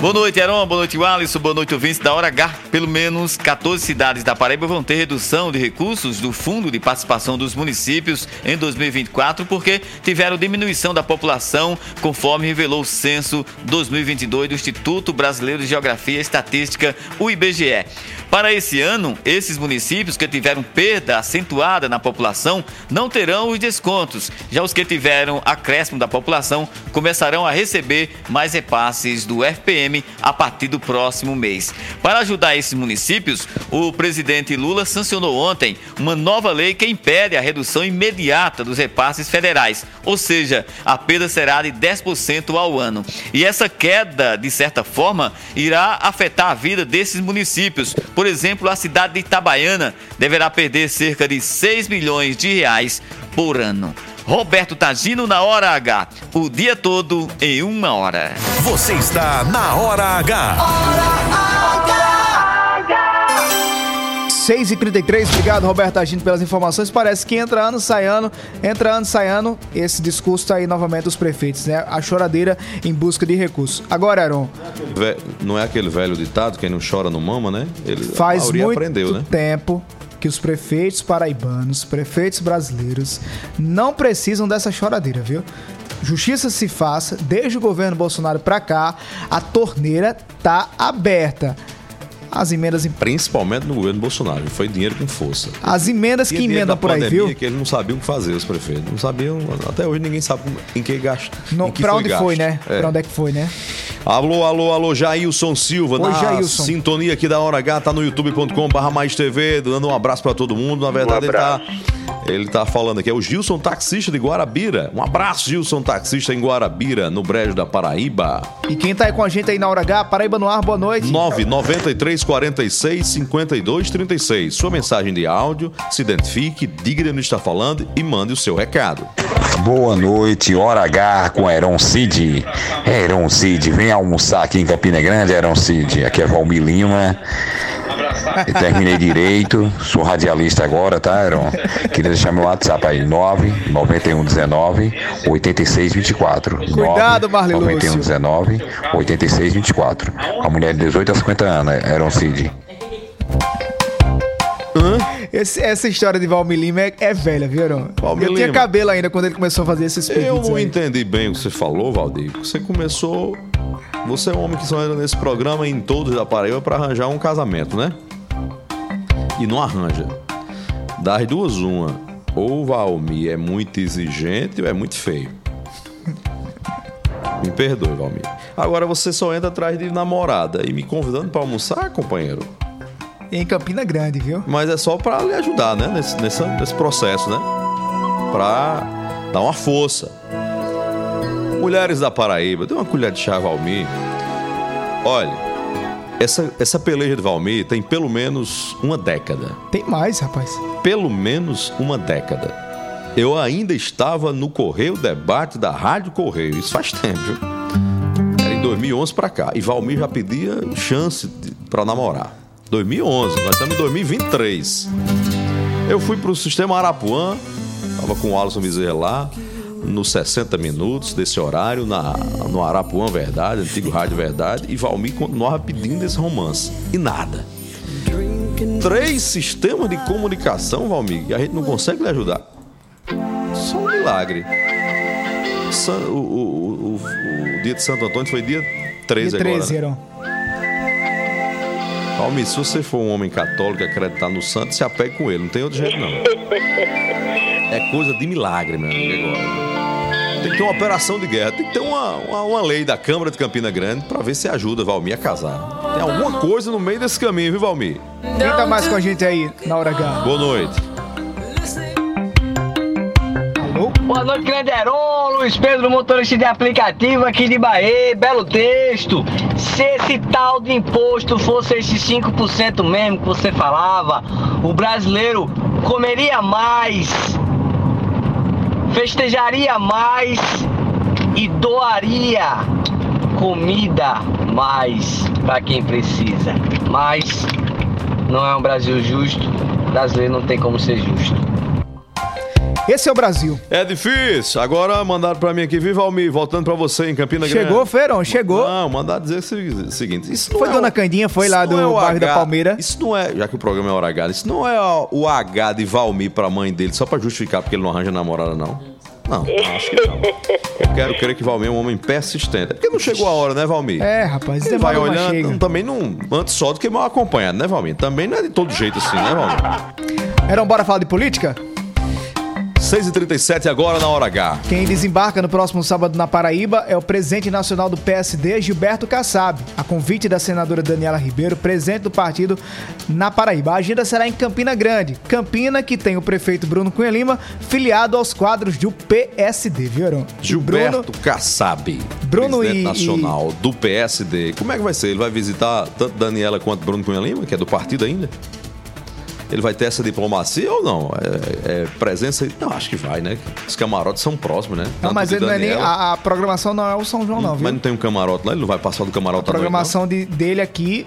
[SPEAKER 19] Boa noite, Heron. Boa noite, Alisson. Boa noite, ouvintes da Hora H. Pelo menos 14 cidades da Paraíba vão ter redução de recursos do Fundo de Participação dos Municípios em 2024 porque tiveram diminuição da população, conforme revelou o censo 2022 do Instituto Brasileiro de Geografia e Estatística, o IBGE. Para esse ano, esses municípios que tiveram perda acentuada na população não terão os descontos. Já os que tiveram acréscimo da população começarão a receber mais repasses do FPM a partir do próximo mês. Para ajudar esses municípios, o presidente Lula sancionou ontem uma nova lei que impede a redução imediata dos repasses federais, ou seja, a perda será de 10% ao ano. E essa queda, de certa forma, irá afetar a vida desses municípios. Por exemplo, a cidade de Itabaiana deverá perder cerca de 6 milhões de reais por ano. Roberto Tagino na Hora H, o dia todo em uma hora.
[SPEAKER 4] Você está na Hora H.
[SPEAKER 2] 6 e 33 obrigado Roberto Agino pelas informações. Parece que entra ano, sai ano, entra ano, sai ano. Esse discurso tá aí novamente dos prefeitos, né? A choradeira em busca de recursos. Agora, Aaron,
[SPEAKER 1] Não é aquele velho ditado, quem não chora não mama, né? Ele,
[SPEAKER 2] faz muito
[SPEAKER 1] aprendeu, né?
[SPEAKER 2] tempo que os prefeitos paraibanos, prefeitos brasileiros, não precisam dessa choradeira, viu? Justiça se faça, desde o governo Bolsonaro pra cá, a torneira tá aberta. As emendas em
[SPEAKER 1] Principalmente no governo Bolsonaro. Foi dinheiro com força.
[SPEAKER 2] As emendas
[SPEAKER 1] Tinha
[SPEAKER 2] que
[SPEAKER 1] dinheiro
[SPEAKER 2] emendam
[SPEAKER 1] da
[SPEAKER 2] por aí, viu?
[SPEAKER 1] que eles não sabiam o que fazer, os prefeitos. Não sabiam, até hoje ninguém sabe em que gasta.
[SPEAKER 2] Não,
[SPEAKER 1] em que
[SPEAKER 2] pra
[SPEAKER 1] foi
[SPEAKER 2] onde
[SPEAKER 1] gasto.
[SPEAKER 2] foi, né?
[SPEAKER 1] É.
[SPEAKER 2] Pra onde é que foi, né?
[SPEAKER 1] Alô, alô, alô, Jailson Silva,
[SPEAKER 2] Oi,
[SPEAKER 1] na
[SPEAKER 2] Jailson.
[SPEAKER 1] sintonia aqui da Hora H, tá no youtube.com barra mais TV, dando um abraço pra todo mundo. Na verdade, ele tá, ele tá falando aqui, é o Gilson Taxista de Guarabira. Um abraço, Gilson Taxista em Guarabira, no Brejo da Paraíba.
[SPEAKER 2] E quem tá aí com a gente aí na hora H, Paraíba no ar, boa noite.
[SPEAKER 1] 993 46 52 36. Sua mensagem de áudio, se identifique, diga de onde está falando e mande o seu recado.
[SPEAKER 20] Boa noite, hora H com Heron Cid. Heron Cid, vem almoçar aqui em Campina Grande, Heron Cid. Aqui é Valmir Lima. Eu terminei direito, sou radialista agora, tá, Heron? Queria deixar meu WhatsApp aí, 99119 8624.
[SPEAKER 2] Cuidado, Lúcio.
[SPEAKER 20] 9119 8624. A mulher de 18 a 50 anos, Heron Cid.
[SPEAKER 2] Esse- essa história de Valmir Lima é, é velha, viu?
[SPEAKER 1] Valmir
[SPEAKER 2] Eu tinha
[SPEAKER 1] Lima.
[SPEAKER 2] cabelo ainda quando ele começou a fazer esses
[SPEAKER 1] Eu
[SPEAKER 2] pedidos
[SPEAKER 1] não
[SPEAKER 2] aí.
[SPEAKER 1] entendi bem o que você falou, Valdir. Você começou. Você é um homem que só entra nesse programa em todos da Paraíba pra arranjar um casamento, né? E não arranja. Das duas, uma. Ou o Valmir é muito exigente ou é muito feio. Me perdoe, Valmir. Agora você só entra atrás de namorada e me convidando pra almoçar, companheiro.
[SPEAKER 2] Em Campina Grande, viu?
[SPEAKER 1] Mas é só pra lhe ajudar, né? Nesse, nesse, nesse processo, né? Pra dar uma força. Mulheres da Paraíba, dê uma colher de chá, Valmir. Olha, essa, essa peleja de Valmir tem pelo menos uma década.
[SPEAKER 2] Tem mais, rapaz.
[SPEAKER 1] Pelo menos uma década. Eu ainda estava no Correio Debate da Rádio Correio. Isso faz tempo, viu? Era em 2011 pra cá. E Valmir já pedia chance pra namorar. 2011, nós estamos em 2023. Eu fui pro Sistema Arapuã, tava com o Alisson Bezerra lá, nos 60 minutos desse horário, na, no Arapuã Verdade, antigo Rádio Verdade, e Valmir continuava pedindo esse romance. E nada. Três sistemas de comunicação, Valmir, e a gente não consegue lhe ajudar. Só um milagre. O, o- o- o dia de Santo Antônio foi dia 13
[SPEAKER 2] Dia
[SPEAKER 1] agora.
[SPEAKER 2] 13,
[SPEAKER 1] né? Se você for um homem católico e acreditar no santo, se apegue com ele. Não tem outro jeito, não. É coisa de milagre, meu amigo, agora. Tem ter uma operação de guerra. Tem que ter uma, uma, uma lei da Câmara de Campina Grande pra ver se ajuda Valmir a casar. Tem alguma coisa no meio desse caminho, viu, Valmir?
[SPEAKER 2] Quem tá mais com a gente aí na hora H?
[SPEAKER 1] Boa noite.
[SPEAKER 21] Boa noite, grande Heron, Luiz Pedro, motorista de aplicativo aqui de Bahia, belo texto. Se esse tal de imposto fosse esses 5% mesmo que você falava, o brasileiro comeria mais, festejaria mais e doaria comida mais para quem precisa. Mas não é um Brasil justo, brasileiro não tem como ser justo.
[SPEAKER 2] Esse é o Brasil.
[SPEAKER 1] É difícil. Agora mandaram pra mim aqui, viu, Valmir? Voltando pra você em Campina Grande.
[SPEAKER 2] Chegou, Feirão? Chegou.
[SPEAKER 1] Não, mandaram dizer o se- o seguinte. Isso não
[SPEAKER 2] Foi
[SPEAKER 1] é
[SPEAKER 2] Dona
[SPEAKER 1] o-
[SPEAKER 2] Candinha, foi lá do
[SPEAKER 1] é
[SPEAKER 2] bairro da
[SPEAKER 1] H.
[SPEAKER 2] Palmeira.
[SPEAKER 1] Isso não é, já que o programa é hora H, isso não é o H de Valmir pra mãe dele só pra justificar porque ele não arranja namorada, não. Não, acho que não. Eu quero crer que Valmir é um homem persistente. É porque não chegou a hora, né, Valmir?
[SPEAKER 2] É, rapaz,
[SPEAKER 1] Ele vai olhando,
[SPEAKER 2] chega.
[SPEAKER 1] também não, antes só do que mal acompanhado, né, Valmir? Também não é de todo jeito assim, né, Valmir?
[SPEAKER 2] Heron, bora falar de política?
[SPEAKER 1] 6h37 agora na hora H.
[SPEAKER 2] Quem desembarca no próximo sábado na Paraíba é o presidente nacional do PSD, Gilberto Kassab, a convite da senadora Daniela Ribeiro, presidente do partido na Paraíba. A agenda será em Campina Grande. Campina, que tem o prefeito Bruno Cunha Lima, filiado aos quadros do PSD, viu, Heron?
[SPEAKER 1] Gilberto Kassab,
[SPEAKER 2] Bruno
[SPEAKER 1] presidente
[SPEAKER 2] e-
[SPEAKER 1] nacional do PSD. Como é que vai ser? Ele vai visitar tanto Daniela quanto Bruno Cunha Lima, que é do partido ainda? Ele vai ter essa diplomacia ou não? É, é presença? Não, acho que vai, né? Os camarotes são próximos, né?
[SPEAKER 2] Não,
[SPEAKER 1] Tanto
[SPEAKER 2] mas ele não é nem. A, a programação não é o São João, não, viu?
[SPEAKER 1] Mas não tem um camarote lá? Ele não vai passar do camarote
[SPEAKER 2] A
[SPEAKER 1] à noite,
[SPEAKER 2] programação de- dele aqui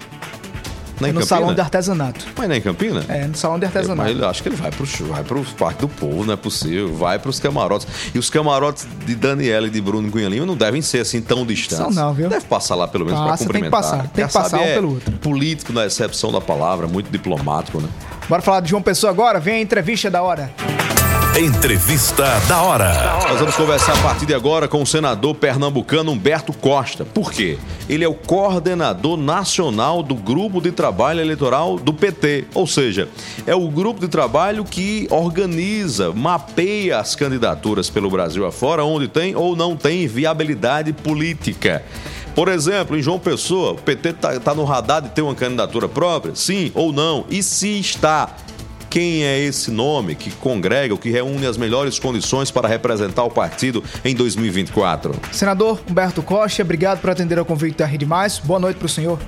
[SPEAKER 2] é no
[SPEAKER 1] Campina?
[SPEAKER 2] salão de artesanato.
[SPEAKER 1] Mas nem em Campina?
[SPEAKER 2] É, no salão de artesanato.
[SPEAKER 1] Mas acho que ele vai pro, vai pro Parque do Povo, não é possível. Vai pros camarotes. E os camarotes de Daniela e de Bruno Cunha Lima não devem ser assim tão distantes.
[SPEAKER 2] São não, viu?
[SPEAKER 1] Deve passar lá pelo menos pra
[SPEAKER 2] Passa, tem que
[SPEAKER 1] cumprimentar.
[SPEAKER 2] passar, tem que passar um
[SPEAKER 1] é
[SPEAKER 2] pelo outro.
[SPEAKER 1] Político na excepção da palavra, muito diplomático, né?
[SPEAKER 2] Bora falar de João Pessoa agora? Vem a entrevista da hora.
[SPEAKER 4] Entrevista da hora.
[SPEAKER 1] Nós vamos conversar a partir de agora com o senador pernambucano Humberto Costa. Por quê? Ele é o coordenador nacional do grupo de trabalho eleitoral do PT. Ou seja, é o grupo de trabalho que organiza, mapeia as candidaturas pelo Brasil afora, onde tem ou não tem viabilidade política. Por exemplo, em João Pessoa, o PT está no radar de ter uma candidatura própria? Sim ou não? E se está, quem é esse nome que congrega, ou que reúne as melhores condições para representar o partido em 2024?
[SPEAKER 2] Senador Humberto Costa, obrigado por atender ao convite da Rede Mais. Boa noite para o senhor.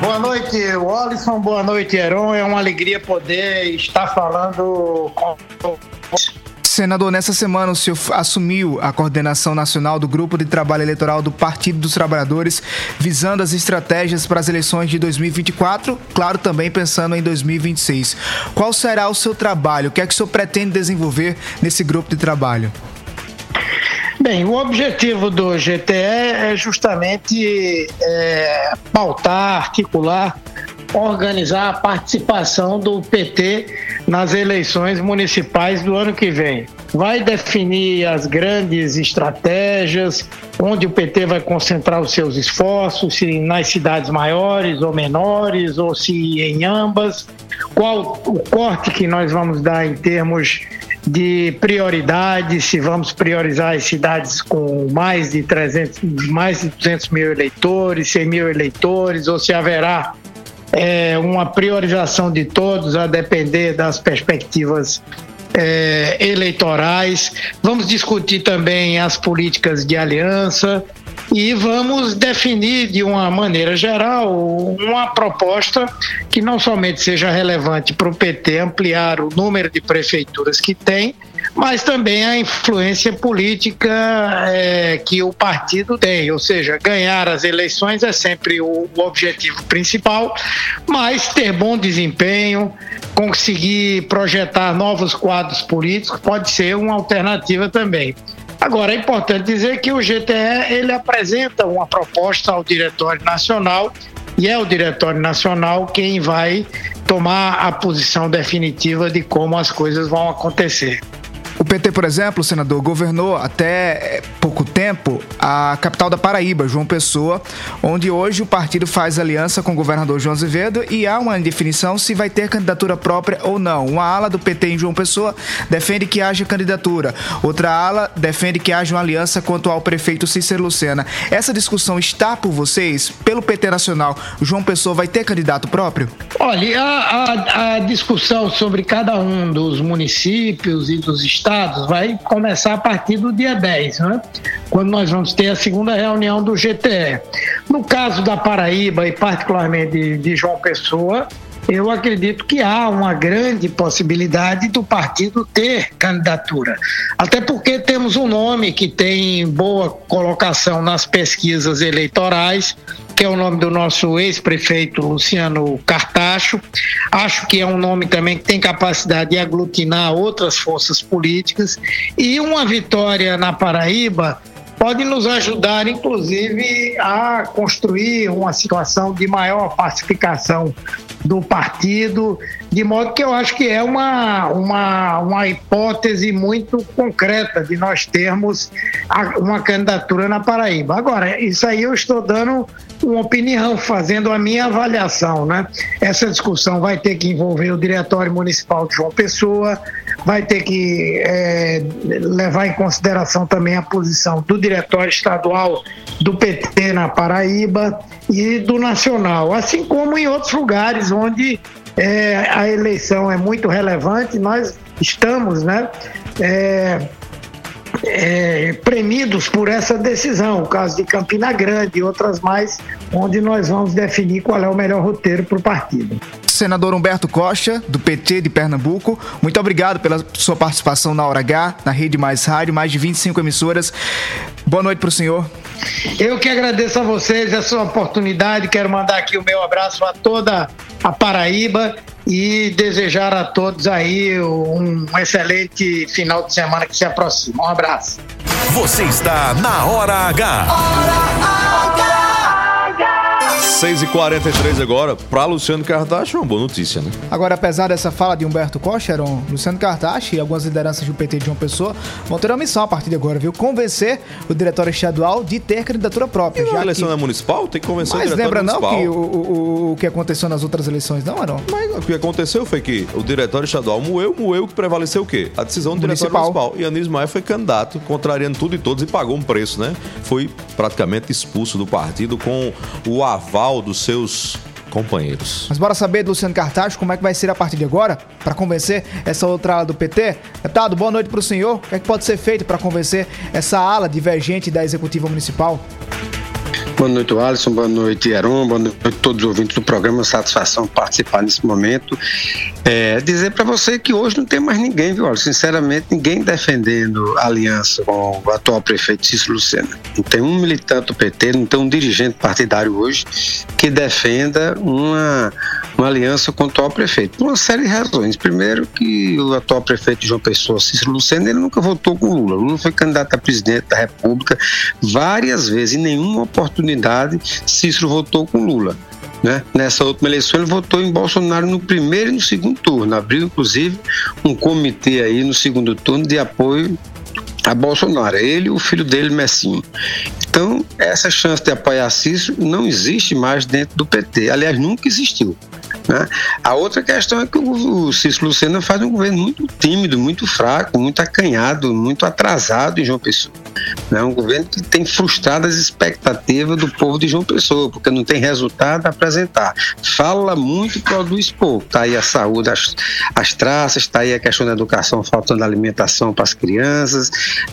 [SPEAKER 22] Boa noite, Wallison. Boa noite, Heron. É uma alegria poder estar falando com.
[SPEAKER 2] Senador, nessa semana o senhor assumiu a coordenação nacional do Grupo de Trabalho Eleitoral do Partido dos Trabalhadores, visando as estratégias para as eleições de 2024, claro, também pensando em 2026. Qual será o seu trabalho? O que é que o senhor pretende desenvolver nesse grupo de trabalho?
[SPEAKER 22] Bem, o objetivo do GTE é justamente é, pautar, articular organizar a participação do PT nas eleições municipais do ano que vem. Vai definir as grandes estratégias, onde o PT vai concentrar os seus esforços, se nas cidades maiores ou menores, ou se em ambas, qual o corte que nós vamos dar em termos de prioridade, se vamos priorizar as cidades com mais de 300, mais de 200 mil eleitores, 100 mil eleitores, ou se haverá é, uma priorização de todos a depender das perspectivas é, eleitorais. Vamos discutir também as políticas de aliança e vamos definir de uma maneira geral uma proposta que não somente seja relevante para o PT ampliar o número de prefeituras que tem, mas também a influência política é, que o partido tem, ou seja, ganhar as eleições é sempre o, o objetivo principal, mas ter bom desempenho, conseguir projetar novos quadros políticos pode ser uma alternativa também. Agora, é importante dizer que o GTE ele apresenta uma proposta ao Diretório Nacional e é o Diretório Nacional quem vai tomar a posição definitiva de como as coisas vão acontecer.
[SPEAKER 2] O PT, por exemplo, senador, governou até pouco tempo a capital da Paraíba, João Pessoa, onde hoje o partido faz aliança com o governador João Azevedo e há uma indefinição se vai ter candidatura própria ou não. Uma ala do PT em João Pessoa defende que haja candidatura, outra ala defende que haja uma aliança quanto ao prefeito Cícero Lucena. Essa discussão está por vocês? Pelo PT Nacional, João Pessoa vai ter candidato próprio?
[SPEAKER 22] Olha, a, a, a discussão sobre cada um dos municípios e dos estados vai começar a partir do dia 10, né? quando nós vamos ter a segunda reunião do GTE. No caso da Paraíba e particularmente de, de João Pessoa, eu acredito que há uma grande possibilidade do partido ter candidatura. Até porque temos um nome que tem boa colocação nas pesquisas eleitorais, que é o nome do nosso ex-prefeito Luciano Cartacho. Acho que é um nome também que tem capacidade de aglutinar outras forças políticas. E uma vitória na Paraíba pode nos ajudar, inclusive, a construir uma situação de maior pacificação do partido, de modo que eu acho que é uma, uma, uma hipótese muito concreta de nós termos uma candidatura na Paraíba. Agora, isso aí eu estou dando uma opinião, fazendo a minha avaliação. Né? Essa discussão vai ter que envolver o Diretório Municipal de João Pessoa, vai ter que é, levar em consideração também a posição do Diretório Estadual do PT na Paraíba e do Nacional, assim como em outros lugares onde é, a eleição é muito relevante, nós estamos, né? É, é, premidos por essa decisão, o caso de Campina Grande e outras mais, onde nós vamos definir qual é o melhor roteiro para o partido.
[SPEAKER 2] Senador Humberto Costa, do PT de Pernambuco, muito obrigado pela sua participação na Hora H, na Rede Mais Rádio, mais de 25 emissoras. Boa noite para o senhor.
[SPEAKER 22] Eu que agradeço a vocês essa oportunidade. Quero mandar aqui o meu abraço a toda a Paraíba e desejar a todos aí um excelente final de semana que se aproxima. Um abraço.
[SPEAKER 4] Você está na Hora H.
[SPEAKER 22] Hora
[SPEAKER 1] H. 6h43 agora, para Luciano Cartacho, é uma boa notícia, né?
[SPEAKER 2] Agora, apesar dessa fala de Humberto Costa, Luciano Cartacho e algumas lideranças do PT de uma pessoa vão ter uma missão a partir de agora, viu? Convencer o diretório estadual de ter candidatura própria.
[SPEAKER 1] E já a eleição que... é municipal, tem que convencer
[SPEAKER 2] Mas
[SPEAKER 1] o
[SPEAKER 2] diretório
[SPEAKER 1] municipal.
[SPEAKER 2] Mas lembra não que o, o, o, que aconteceu nas outras eleições, não, Arão?
[SPEAKER 1] Mas o que aconteceu foi que o diretório estadual moeu, moeu, que prevaleceu o quê? A decisão do diretório municipal. municipal. E Anísio Maia foi candidato, contrariando tudo e todos e pagou um preço, né? Foi praticamente expulso do partido com o aval dos seus companheiros.
[SPEAKER 2] Mas bora saber do Luciano Cartacho como é que vai ser a partir de agora para convencer essa outra ala do PT? Deputado, boa noite para o senhor. O que é que pode ser feito para convencer essa ala divergente da Executiva Municipal?
[SPEAKER 23] Boa noite, Alisson. Boa noite, Heron. Boa noite a todos os ouvintes do programa. Satisfação participar nesse momento. É, dizer para você que hoje não tem mais ninguém, viu, Alisson? Sinceramente, ninguém defendendo aliança com o atual prefeito Cícero Lucena. Não tem um militante do PT, não tem um dirigente partidário hoje que defenda uma, uma aliança com o atual prefeito. Por uma série de razões. Primeiro, que o atual prefeito João Pessoa, Cícero Lucena, ele nunca votou com Lula. Lula foi candidato a presidente da República várias vezes, em nenhuma oportunidade oportunidade, Cícero votou com Lula. Né? Nessa última eleição, ele votou em Bolsonaro no primeiro e no segundo turno. Abriu, inclusive, um comitê aí no segundo turno de apoio a Bolsonaro, ele e o filho dele, Messinho. Então, essa chance de apoiar Cícero não existe mais dentro do PT. Aliás, nunca existiu. Né? A outra questão é que o, Cícero Lucena faz um governo muito tímido, muito fraco, muito acanhado, muito atrasado em João Pessoa. É um governo que tem frustrado as expectativas do povo de João Pessoa, porque não tem resultado a apresentar. Fala muito produz pouco. Está aí a saúde, as, as traças, está aí a questão da educação, faltando alimentação para as crianças,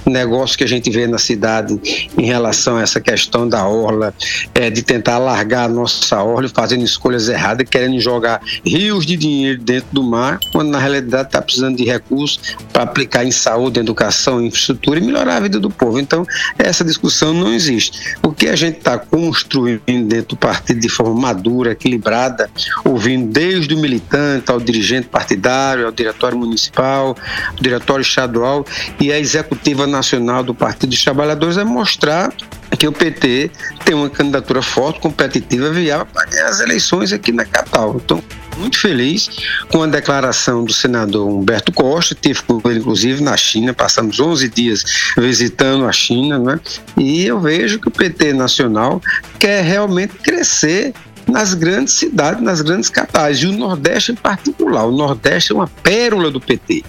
[SPEAKER 23] negócio que a gente vê na cidade em relação a essa questão da orla, é, de tentar alargar a nossa orla, fazendo escolhas erradas, querendo jogar rios de dinheiro dentro do mar, quando na realidade está precisando de recursos para aplicar em saúde, educação, infraestrutura e melhorar a vida do povo. Então, essa discussão não existe. O que a gente está construindo dentro do partido de forma madura, equilibrada, ouvindo desde o militante ao dirigente partidário, ao diretório municipal, ao diretório estadual e a executiva nacional do Partido dos Trabalhadores, é mostrar que o PT tem uma candidatura forte, competitiva, viável para ganhar as eleições aqui na capital. Então, muito feliz com a declaração do senador Humberto Costa, tive com ele inclusive na China, passamos 11 dias visitando a China, né? e eu vejo que o PT nacional quer realmente crescer nas grandes cidades, nas grandes capitais, e o Nordeste em particular. O Nordeste é uma pérola do PT.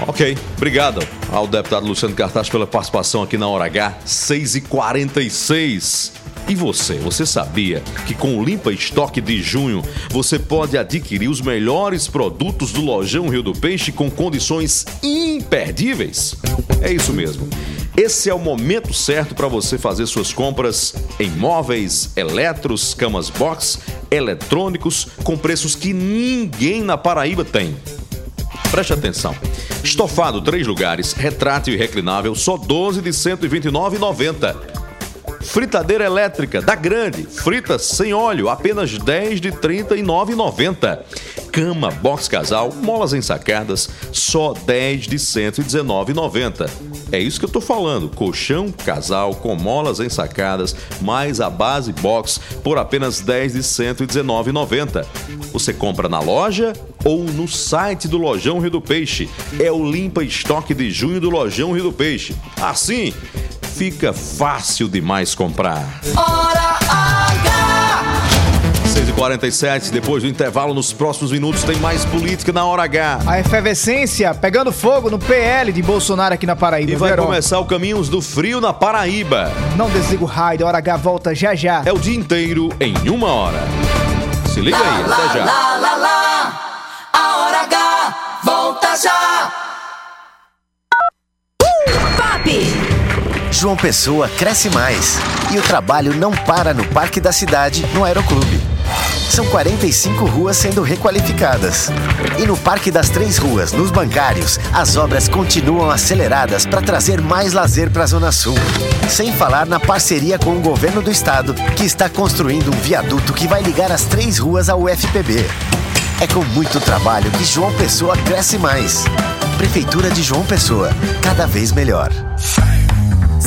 [SPEAKER 1] Ok, obrigado ao deputado Luciano Cartaz pela participação aqui na Hora H, 6h46. E você, você sabia que com o Limpa Estoque de junho você pode adquirir os melhores produtos do Lojão Rio do Peixe com condições imperdíveis? É isso mesmo. Esse é o momento certo para você fazer suas compras em móveis, eletros, camas box, eletrônicos com preços que ninguém na Paraíba tem. Preste atenção. Estofado três lugares, retrátil e reclinável, só 12 de R$ 129,90. Fritadeira elétrica da Grande, frita sem óleo, apenas 10 de R$ 39,90. Cama box casal, molas ensacadas, só 10 de R$ 119,90. É isso que eu tô falando. Colchão casal com molas ensacadas, mais a base box por apenas 10 de R$ 119,90. Você compra na loja ou no site do Lojão Rio do Peixe. É o limpa estoque de junho do Lojão Rio do Peixe. Assim, fica fácil demais comprar.
[SPEAKER 3] Hora H!
[SPEAKER 1] 6h47, depois do intervalo, nos próximos minutos, tem mais política na hora H.
[SPEAKER 2] A efervescência pegando fogo no PL de Bolsonaro aqui na Paraíba.
[SPEAKER 1] E vai
[SPEAKER 2] Verão.
[SPEAKER 1] começar o Caminhos do Frio na Paraíba.
[SPEAKER 2] Não desliga o raio, a hora H volta já já.
[SPEAKER 1] É o dia inteiro em uma hora. Se liga aí, até já.
[SPEAKER 11] João Pessoa cresce mais e o trabalho não para no Parque da Cidade, no Aeroclube. São 45 ruas sendo requalificadas. E no Parque das Três Ruas, nos bancários, as obras continuam aceleradas para trazer mais lazer para a Zona Sul. Sem falar na parceria com o governo do estado, que está construindo um viaduto que vai ligar as três ruas ao UFPB. É com muito trabalho que João Pessoa cresce mais. Prefeitura de João Pessoa, cada vez melhor.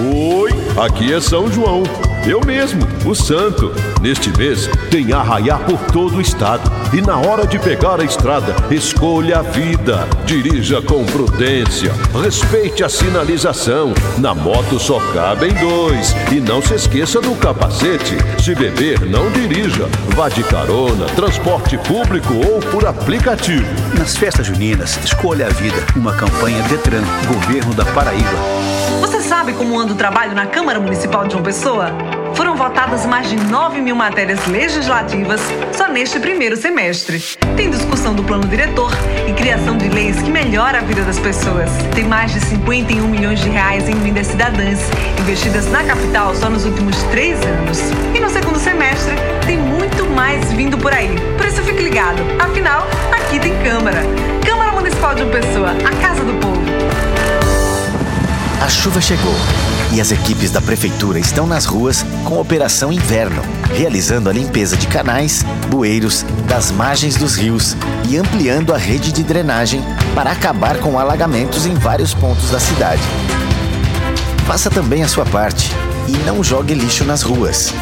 [SPEAKER 24] Oi, aqui é São João. Eu mesmo, o Santo. Neste mês tem arraiar por todo o estado. E na hora de pegar a estrada, escolha a vida. Dirija com prudência. Respeite a sinalização. Na moto só cabem dois. E não se esqueça do capacete. Se beber, não dirija. Vá de carona, transporte público ou por aplicativo.
[SPEAKER 17] Nas festas juninas, escolha a vida. Uma campanha Detran, Governo da Paraíba.
[SPEAKER 16] Você sabe como anda o trabalho na Câmara Municipal de João Pessoa? Foram votadas mais de 9 mil matérias legislativas só neste primeiro semestre. Tem discussão do plano diretor e criação de leis que melhora a vida das pessoas. Tem mais de 51 milhões de reais em emendas cidadãs investidas na capital só nos últimos três anos. E no segundo semestre tem muito mais vindo por aí. Por isso fique ligado. Afinal, aqui tem Câmara. Câmara Municipal de João Pessoa, a casa do povo.
[SPEAKER 11] A chuva chegou e as equipes da prefeitura estão nas ruas com Operação Inverno, realizando a limpeza de canais, bueiros, das margens dos rios e ampliando a rede de drenagem para acabar com alagamentos em vários pontos da cidade. Faça também a sua parte e não jogue lixo nas ruas.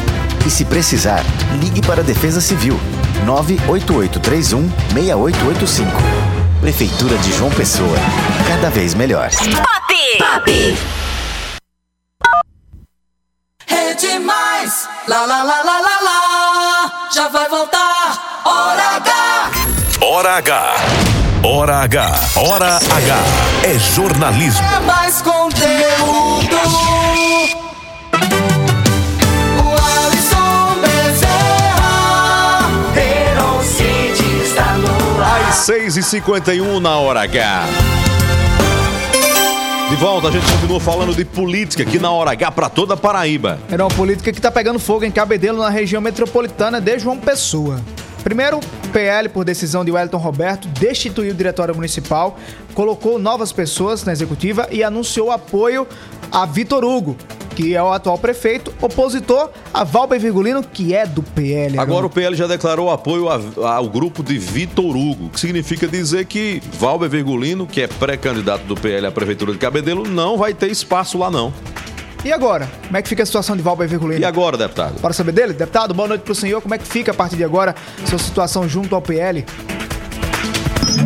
[SPEAKER 11] E se precisar, ligue para a Defesa Civil 98831 6885. Prefeitura de João Pessoa, cada vez melhor.
[SPEAKER 3] Pop! É demais! Lá, lá, lá, lá, lá, lá! Já vai voltar! Hora H!
[SPEAKER 4] Hora H. Hora H. Hora H. É jornalismo.
[SPEAKER 3] É mais conteúdo! O Alisson Bezerra, Heron City está no ar.
[SPEAKER 1] Às 6h51 na hora H. De volta, a gente continua falando de política aqui na hora H para toda a Paraíba.
[SPEAKER 2] Era uma política que tá pegando fogo em Cabedelo, na região metropolitana de João Pessoa. Primeiro, PL, por decisão de Wellington Roberto, destituiu o diretório municipal, colocou novas pessoas na executiva e anunciou apoio a Vitor Hugo, que é o atual prefeito, opositor a Valber Virgulino, que é do PL.
[SPEAKER 1] Agora o PL já declarou apoio a- ao grupo de Vitor Hugo, que significa dizer que Valber Virgulino, que é pré-candidato do PL à Prefeitura de Cabedelo, não vai ter espaço lá não.
[SPEAKER 2] E agora? Como é que fica a situação de Valber Virgulino?
[SPEAKER 1] E agora, deputado?
[SPEAKER 2] Bora saber dele? Deputado, boa noite pro senhor. Como é que fica a partir de agora sua situação junto ao PL?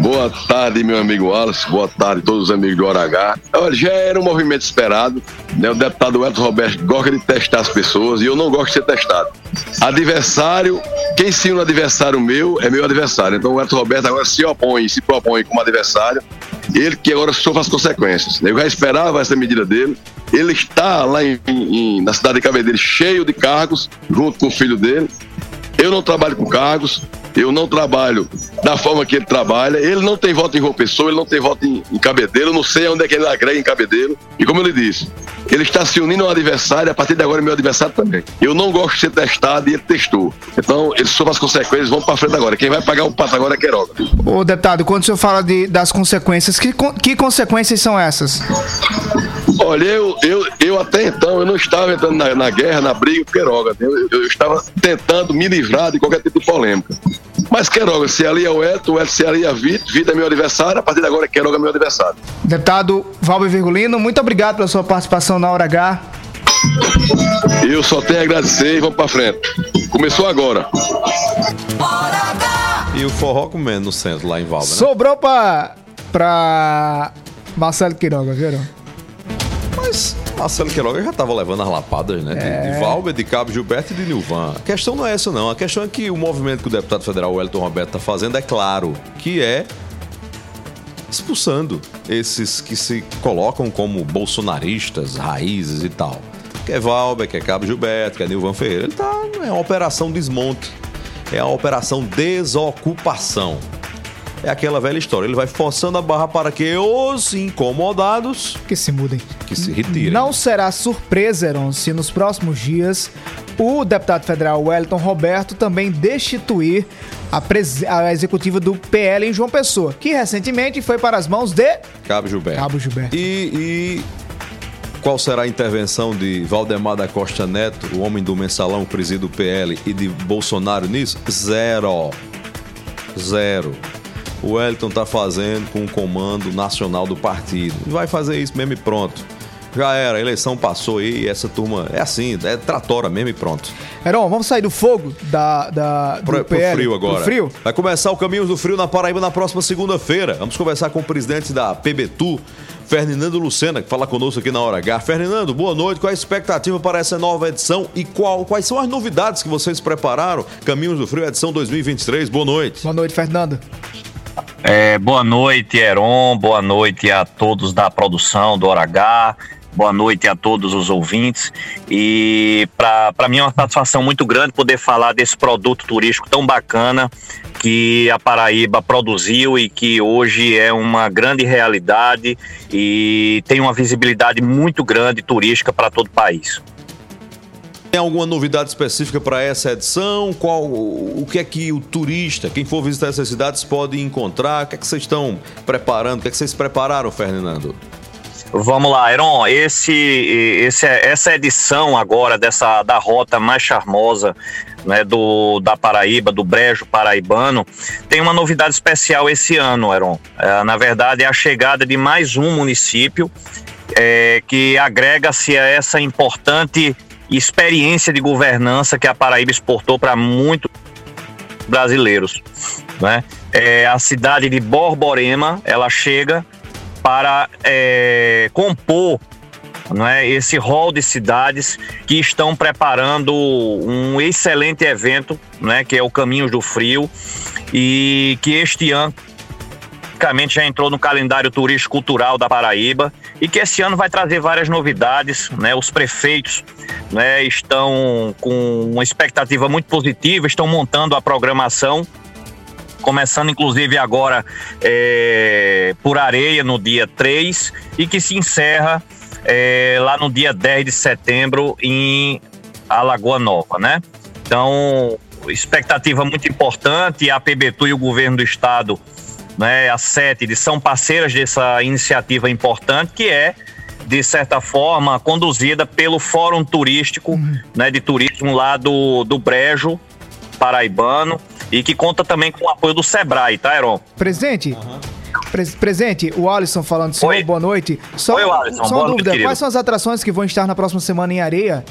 [SPEAKER 25] Boa tarde, meu amigo Wallace. Boa tarde, todos os amigos do Hora H. Olha, já era um movimento esperado. Né? O deputado Elton Roberto gosta de testar as pessoas e eu não gosto de ser testado. Adversário, quem une ao adversário meu é meu adversário. Então o Elton Roberto agora se opõe, se propõe como adversário. Ele que agora sofre as consequências. Eu já esperava essa medida dele. Ele está lá em- em- na cidade de Cabedelo cheio de cargos, junto com o filho dele. Eu não trabalho com cargos, eu não trabalho da forma que ele trabalha. Ele não tem voto em João Pessoa, ele não tem voto em, em Cabedelo. Eu não sei onde é que ele agrega em Cabedelo. E como ele disse, ele está se unindo ao adversário, a partir de agora é meu adversário também. Eu não gosto de ser testado e ele testou. Então, ele sofre as consequências, vamos para frente agora. Quem vai pagar o pato agora é Queiroga.
[SPEAKER 2] Ô, deputado, quando o senhor fala de- das consequências, que, que consequências são essas?
[SPEAKER 25] Olha, eu, eu, eu até então eu não estava entrando na, na guerra, na briga com Queiroga. Eu, eu estava tentando me livrar de qualquer tipo de polêmica. Mas Queiroga, se ali é o Eto, o Eto se ali é a Vitor, Vitor é meu adversário, a partir de agora Queiroga é meu adversário.
[SPEAKER 2] Deputado Valber Virgulino, muito obrigado pela sua participação na Hora H.
[SPEAKER 25] Eu só tenho a agradecer e vamos para frente. Começou agora.
[SPEAKER 1] E o forró comendo no centro, lá em Valber, né?
[SPEAKER 2] Sobrou pra, pra Marcelo Quiroga, viu?
[SPEAKER 1] Mas Marcelo Queiroga já estava levando as lapadas, né? De,
[SPEAKER 2] É.
[SPEAKER 1] de Valber, de Cabo Gilberto e de Nilvan. A questão não é essa, não. A questão é que o movimento que o deputado federal Wellington Roberto está fazendo é claro, que é expulsando esses que se colocam como bolsonaristas, raízes e tal. Que é Valber, que é Cabo Gilberto, que é Nilvan Ferreira. Ele tá. É uma operação desmonte. É uma operação desocupação. É aquela velha história. Ele vai forçando a barra para que os incomodados
[SPEAKER 2] que se mudem,
[SPEAKER 1] que se retirem.
[SPEAKER 2] Não será surpresa, Heron, se nos próximos dias o deputado federal Wellington Roberto também destituir a, a executiva do PL em João Pessoa, que recentemente foi para as mãos de
[SPEAKER 1] Cabo Gilberto.
[SPEAKER 2] Cabo Gilberto.
[SPEAKER 1] E, e qual será a intervenção de Valdemar da Costa Neto, o homem do mensalão que preside o PL, e de Bolsonaro nisso? Zero. Zero. O Wellington está fazendo com o comando nacional do partido. Vai fazer isso mesmo e pronto. Já era, a eleição passou aí, essa turma é assim, é tratora mesmo e pronto.
[SPEAKER 2] Heron, vamos sair do fogo da, da, do
[SPEAKER 1] Pro, pro
[SPEAKER 2] PL,
[SPEAKER 1] frio agora.
[SPEAKER 2] do frio?
[SPEAKER 1] Vai começar o Caminhos do Frio na Paraíba na próxima segunda-feira. Vamos conversar com o presidente da PBTU, Fernando Lucena, que fala conosco aqui na Hora H. Fernando, boa noite. Qual é a expectativa para essa nova edição e qual, quais são as novidades que vocês prepararam? Caminhos do Frio, edição 2023. Boa noite.
[SPEAKER 2] Boa noite, Fernando.
[SPEAKER 26] É, boa noite, Heron. Boa noite a todos da produção do Hora H. Boa noite a todos os ouvintes. E para mim é uma satisfação muito grande poder falar desse produto turístico tão bacana que a Paraíba produziu e que hoje é uma grande realidade e tem uma visibilidade muito grande turística para todo o país.
[SPEAKER 1] Tem alguma novidade específica para essa edição? Qual, o que é que o turista, quem for visitar essas cidades, pode encontrar? O que é que vocês estão preparando? O que é que vocês prepararam, Fernando?
[SPEAKER 26] Vamos lá, Heron, esse, esse, essa edição agora dessa da rota mais charmosa né, do, da Paraíba, do Brejo Paraibano, tem uma novidade especial esse ano, Heron. É, na verdade, é a chegada de mais um município é, que agrega-se a essa importante experiência de governança que a Paraíba exportou para muitos brasileiros. Né? É, a cidade de Borborema, ela chega para é, compor não é, esse rol de cidades que estão preparando um excelente evento, né, que é o Caminhos do Frio, e que este ano praticamente já entrou no calendário turístico cultural da Paraíba e que esse ano vai trazer várias novidades, né? Os prefeitos, né, estão com uma expectativa muito positiva, estão montando a programação começando inclusive agora é, por areia no dia 3 e que se encerra é, lá no dia 10 de setembro em Alagoa Nova, né? Então, expectativa muito importante, a PBTU e o governo do estado, né, a SETE, são parceiras dessa iniciativa importante que é de certa forma, conduzida pelo Fórum Turístico, né, de turismo lá do, do Brejo Paraibano, e que conta também com o apoio do Sebrae, tá, Heron?
[SPEAKER 2] Presente? Pres- presente, o Alisson falando, senhor, boa noite. Só,
[SPEAKER 26] Oi, Alisson,
[SPEAKER 2] só
[SPEAKER 26] boa
[SPEAKER 2] uma
[SPEAKER 26] noite,
[SPEAKER 2] dúvida,
[SPEAKER 26] querido.
[SPEAKER 2] quais são as atrações que vão estar na próxima semana em Areia?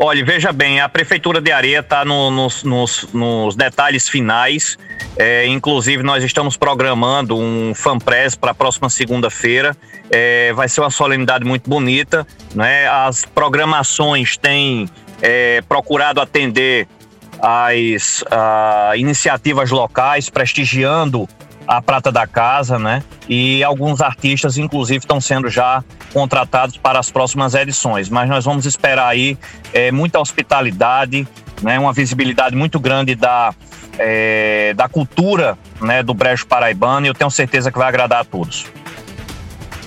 [SPEAKER 26] Olha, veja bem, a Prefeitura de Areia está nos, nos- nos detalhes finais. É, inclusive, nós estamos programando um fanpress para a próxima segunda-feira. É, vai ser uma solenidade muito bonita. Né? As programações têm é, procurado atender as ah, iniciativas locais, prestigiando a Prata da Casa, né? E alguns artistas, inclusive, estão sendo já contratados para as próximas edições. Mas nós vamos esperar aí eh, muita hospitalidade, né? Uma visibilidade muito grande da, eh, da cultura né? do Brejo Paraibano e eu tenho certeza que vai agradar a todos.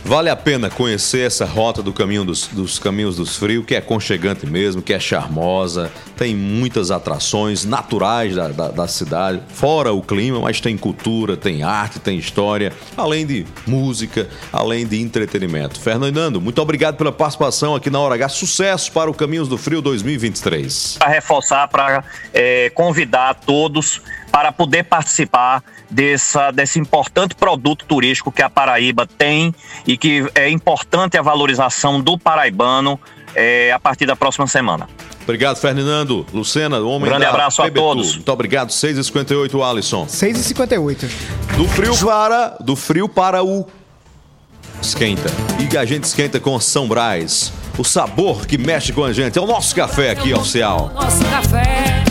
[SPEAKER 1] Vale a pena conhecer essa rota do caminho dos, dos caminhos dos frios, que é aconchegante mesmo, que é charmosa, tem muitas atrações naturais da, da, da cidade, fora o clima, mas tem cultura, tem arte, tem história, além de música, além de entretenimento. Fernando, muito obrigado pela participação aqui na Hora H. Sucesso para o Caminhos do Frio 2023.
[SPEAKER 26] para reforçar, para eh, convidar todos para poder participar dessa, desse importante produto turístico que a Paraíba tem e que é importante a valorização do paraibano eh, a partir da próxima semana.
[SPEAKER 1] Obrigado, Fernando. Lucena, o homem
[SPEAKER 26] Grande
[SPEAKER 1] da
[SPEAKER 26] abraço a todos.
[SPEAKER 1] Muito obrigado. 6h58, Alisson.
[SPEAKER 2] 6h58.
[SPEAKER 1] Do frio para do frio para o esquenta. E a gente esquenta com São Brás. O sabor que mexe com a gente. É o nosso café aqui, oficial.
[SPEAKER 13] Nosso café.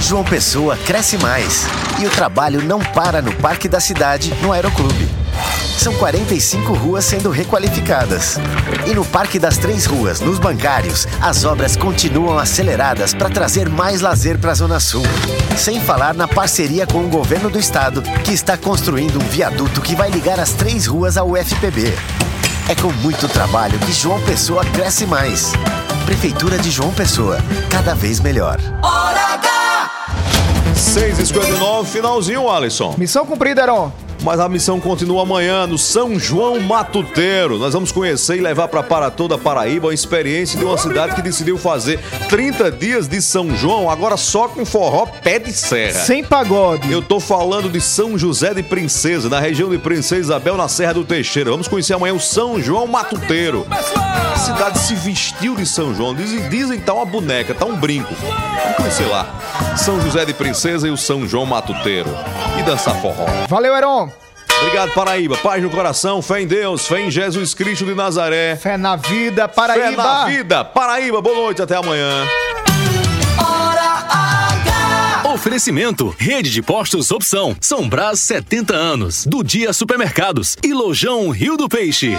[SPEAKER 11] João Pessoa cresce mais e o trabalho não para no Parque da Cidade, no Aeroclube. São 45 ruas sendo requalificadas. E no Parque das Três Ruas, nos bancários, as obras continuam aceleradas para trazer mais lazer para a Zona Sul. Sem falar na parceria com o governo do estado, que está construindo um viaduto que vai ligar as três ruas ao UFPB. É com muito trabalho que João Pessoa cresce mais. Prefeitura de João Pessoa, cada vez melhor.
[SPEAKER 3] Hora H!
[SPEAKER 1] 6h59, finalzinho, Alisson.
[SPEAKER 2] Missão cumprida, Heron.
[SPEAKER 1] Mas a missão continua amanhã no São João Matuteiro. Nós vamos conhecer e levar para para toda a Paraíba a experiência de uma cidade que decidiu fazer 30 dias de São João, agora só com forró pé de serra.
[SPEAKER 2] Sem pagode.
[SPEAKER 1] Eu tô falando de São José de Princesa, na região de Princesa Isabel, na Serra do Teixeira. Vamos conhecer amanhã o São João Matuteiro. A cidade se vestiu de São João. Dizem, dizem tá uma boneca, tá um brinco. Vamos conhecer lá. São José de Princesa e o São João Matuteiro. E dançar forró.
[SPEAKER 2] Valeu, Heron.
[SPEAKER 1] Obrigado, Paraíba. Paz no coração, fé em Deus, fé em Jesus Cristo de Nazaré.
[SPEAKER 2] Fé na vida, Paraíba.
[SPEAKER 1] Fé na vida, Paraíba. Boa noite, até amanhã.
[SPEAKER 4] Oferecimento: Rede de Postos Opção. São Brás 70 anos. Do Dia Supermercados. E Lojão Rio do Peixe.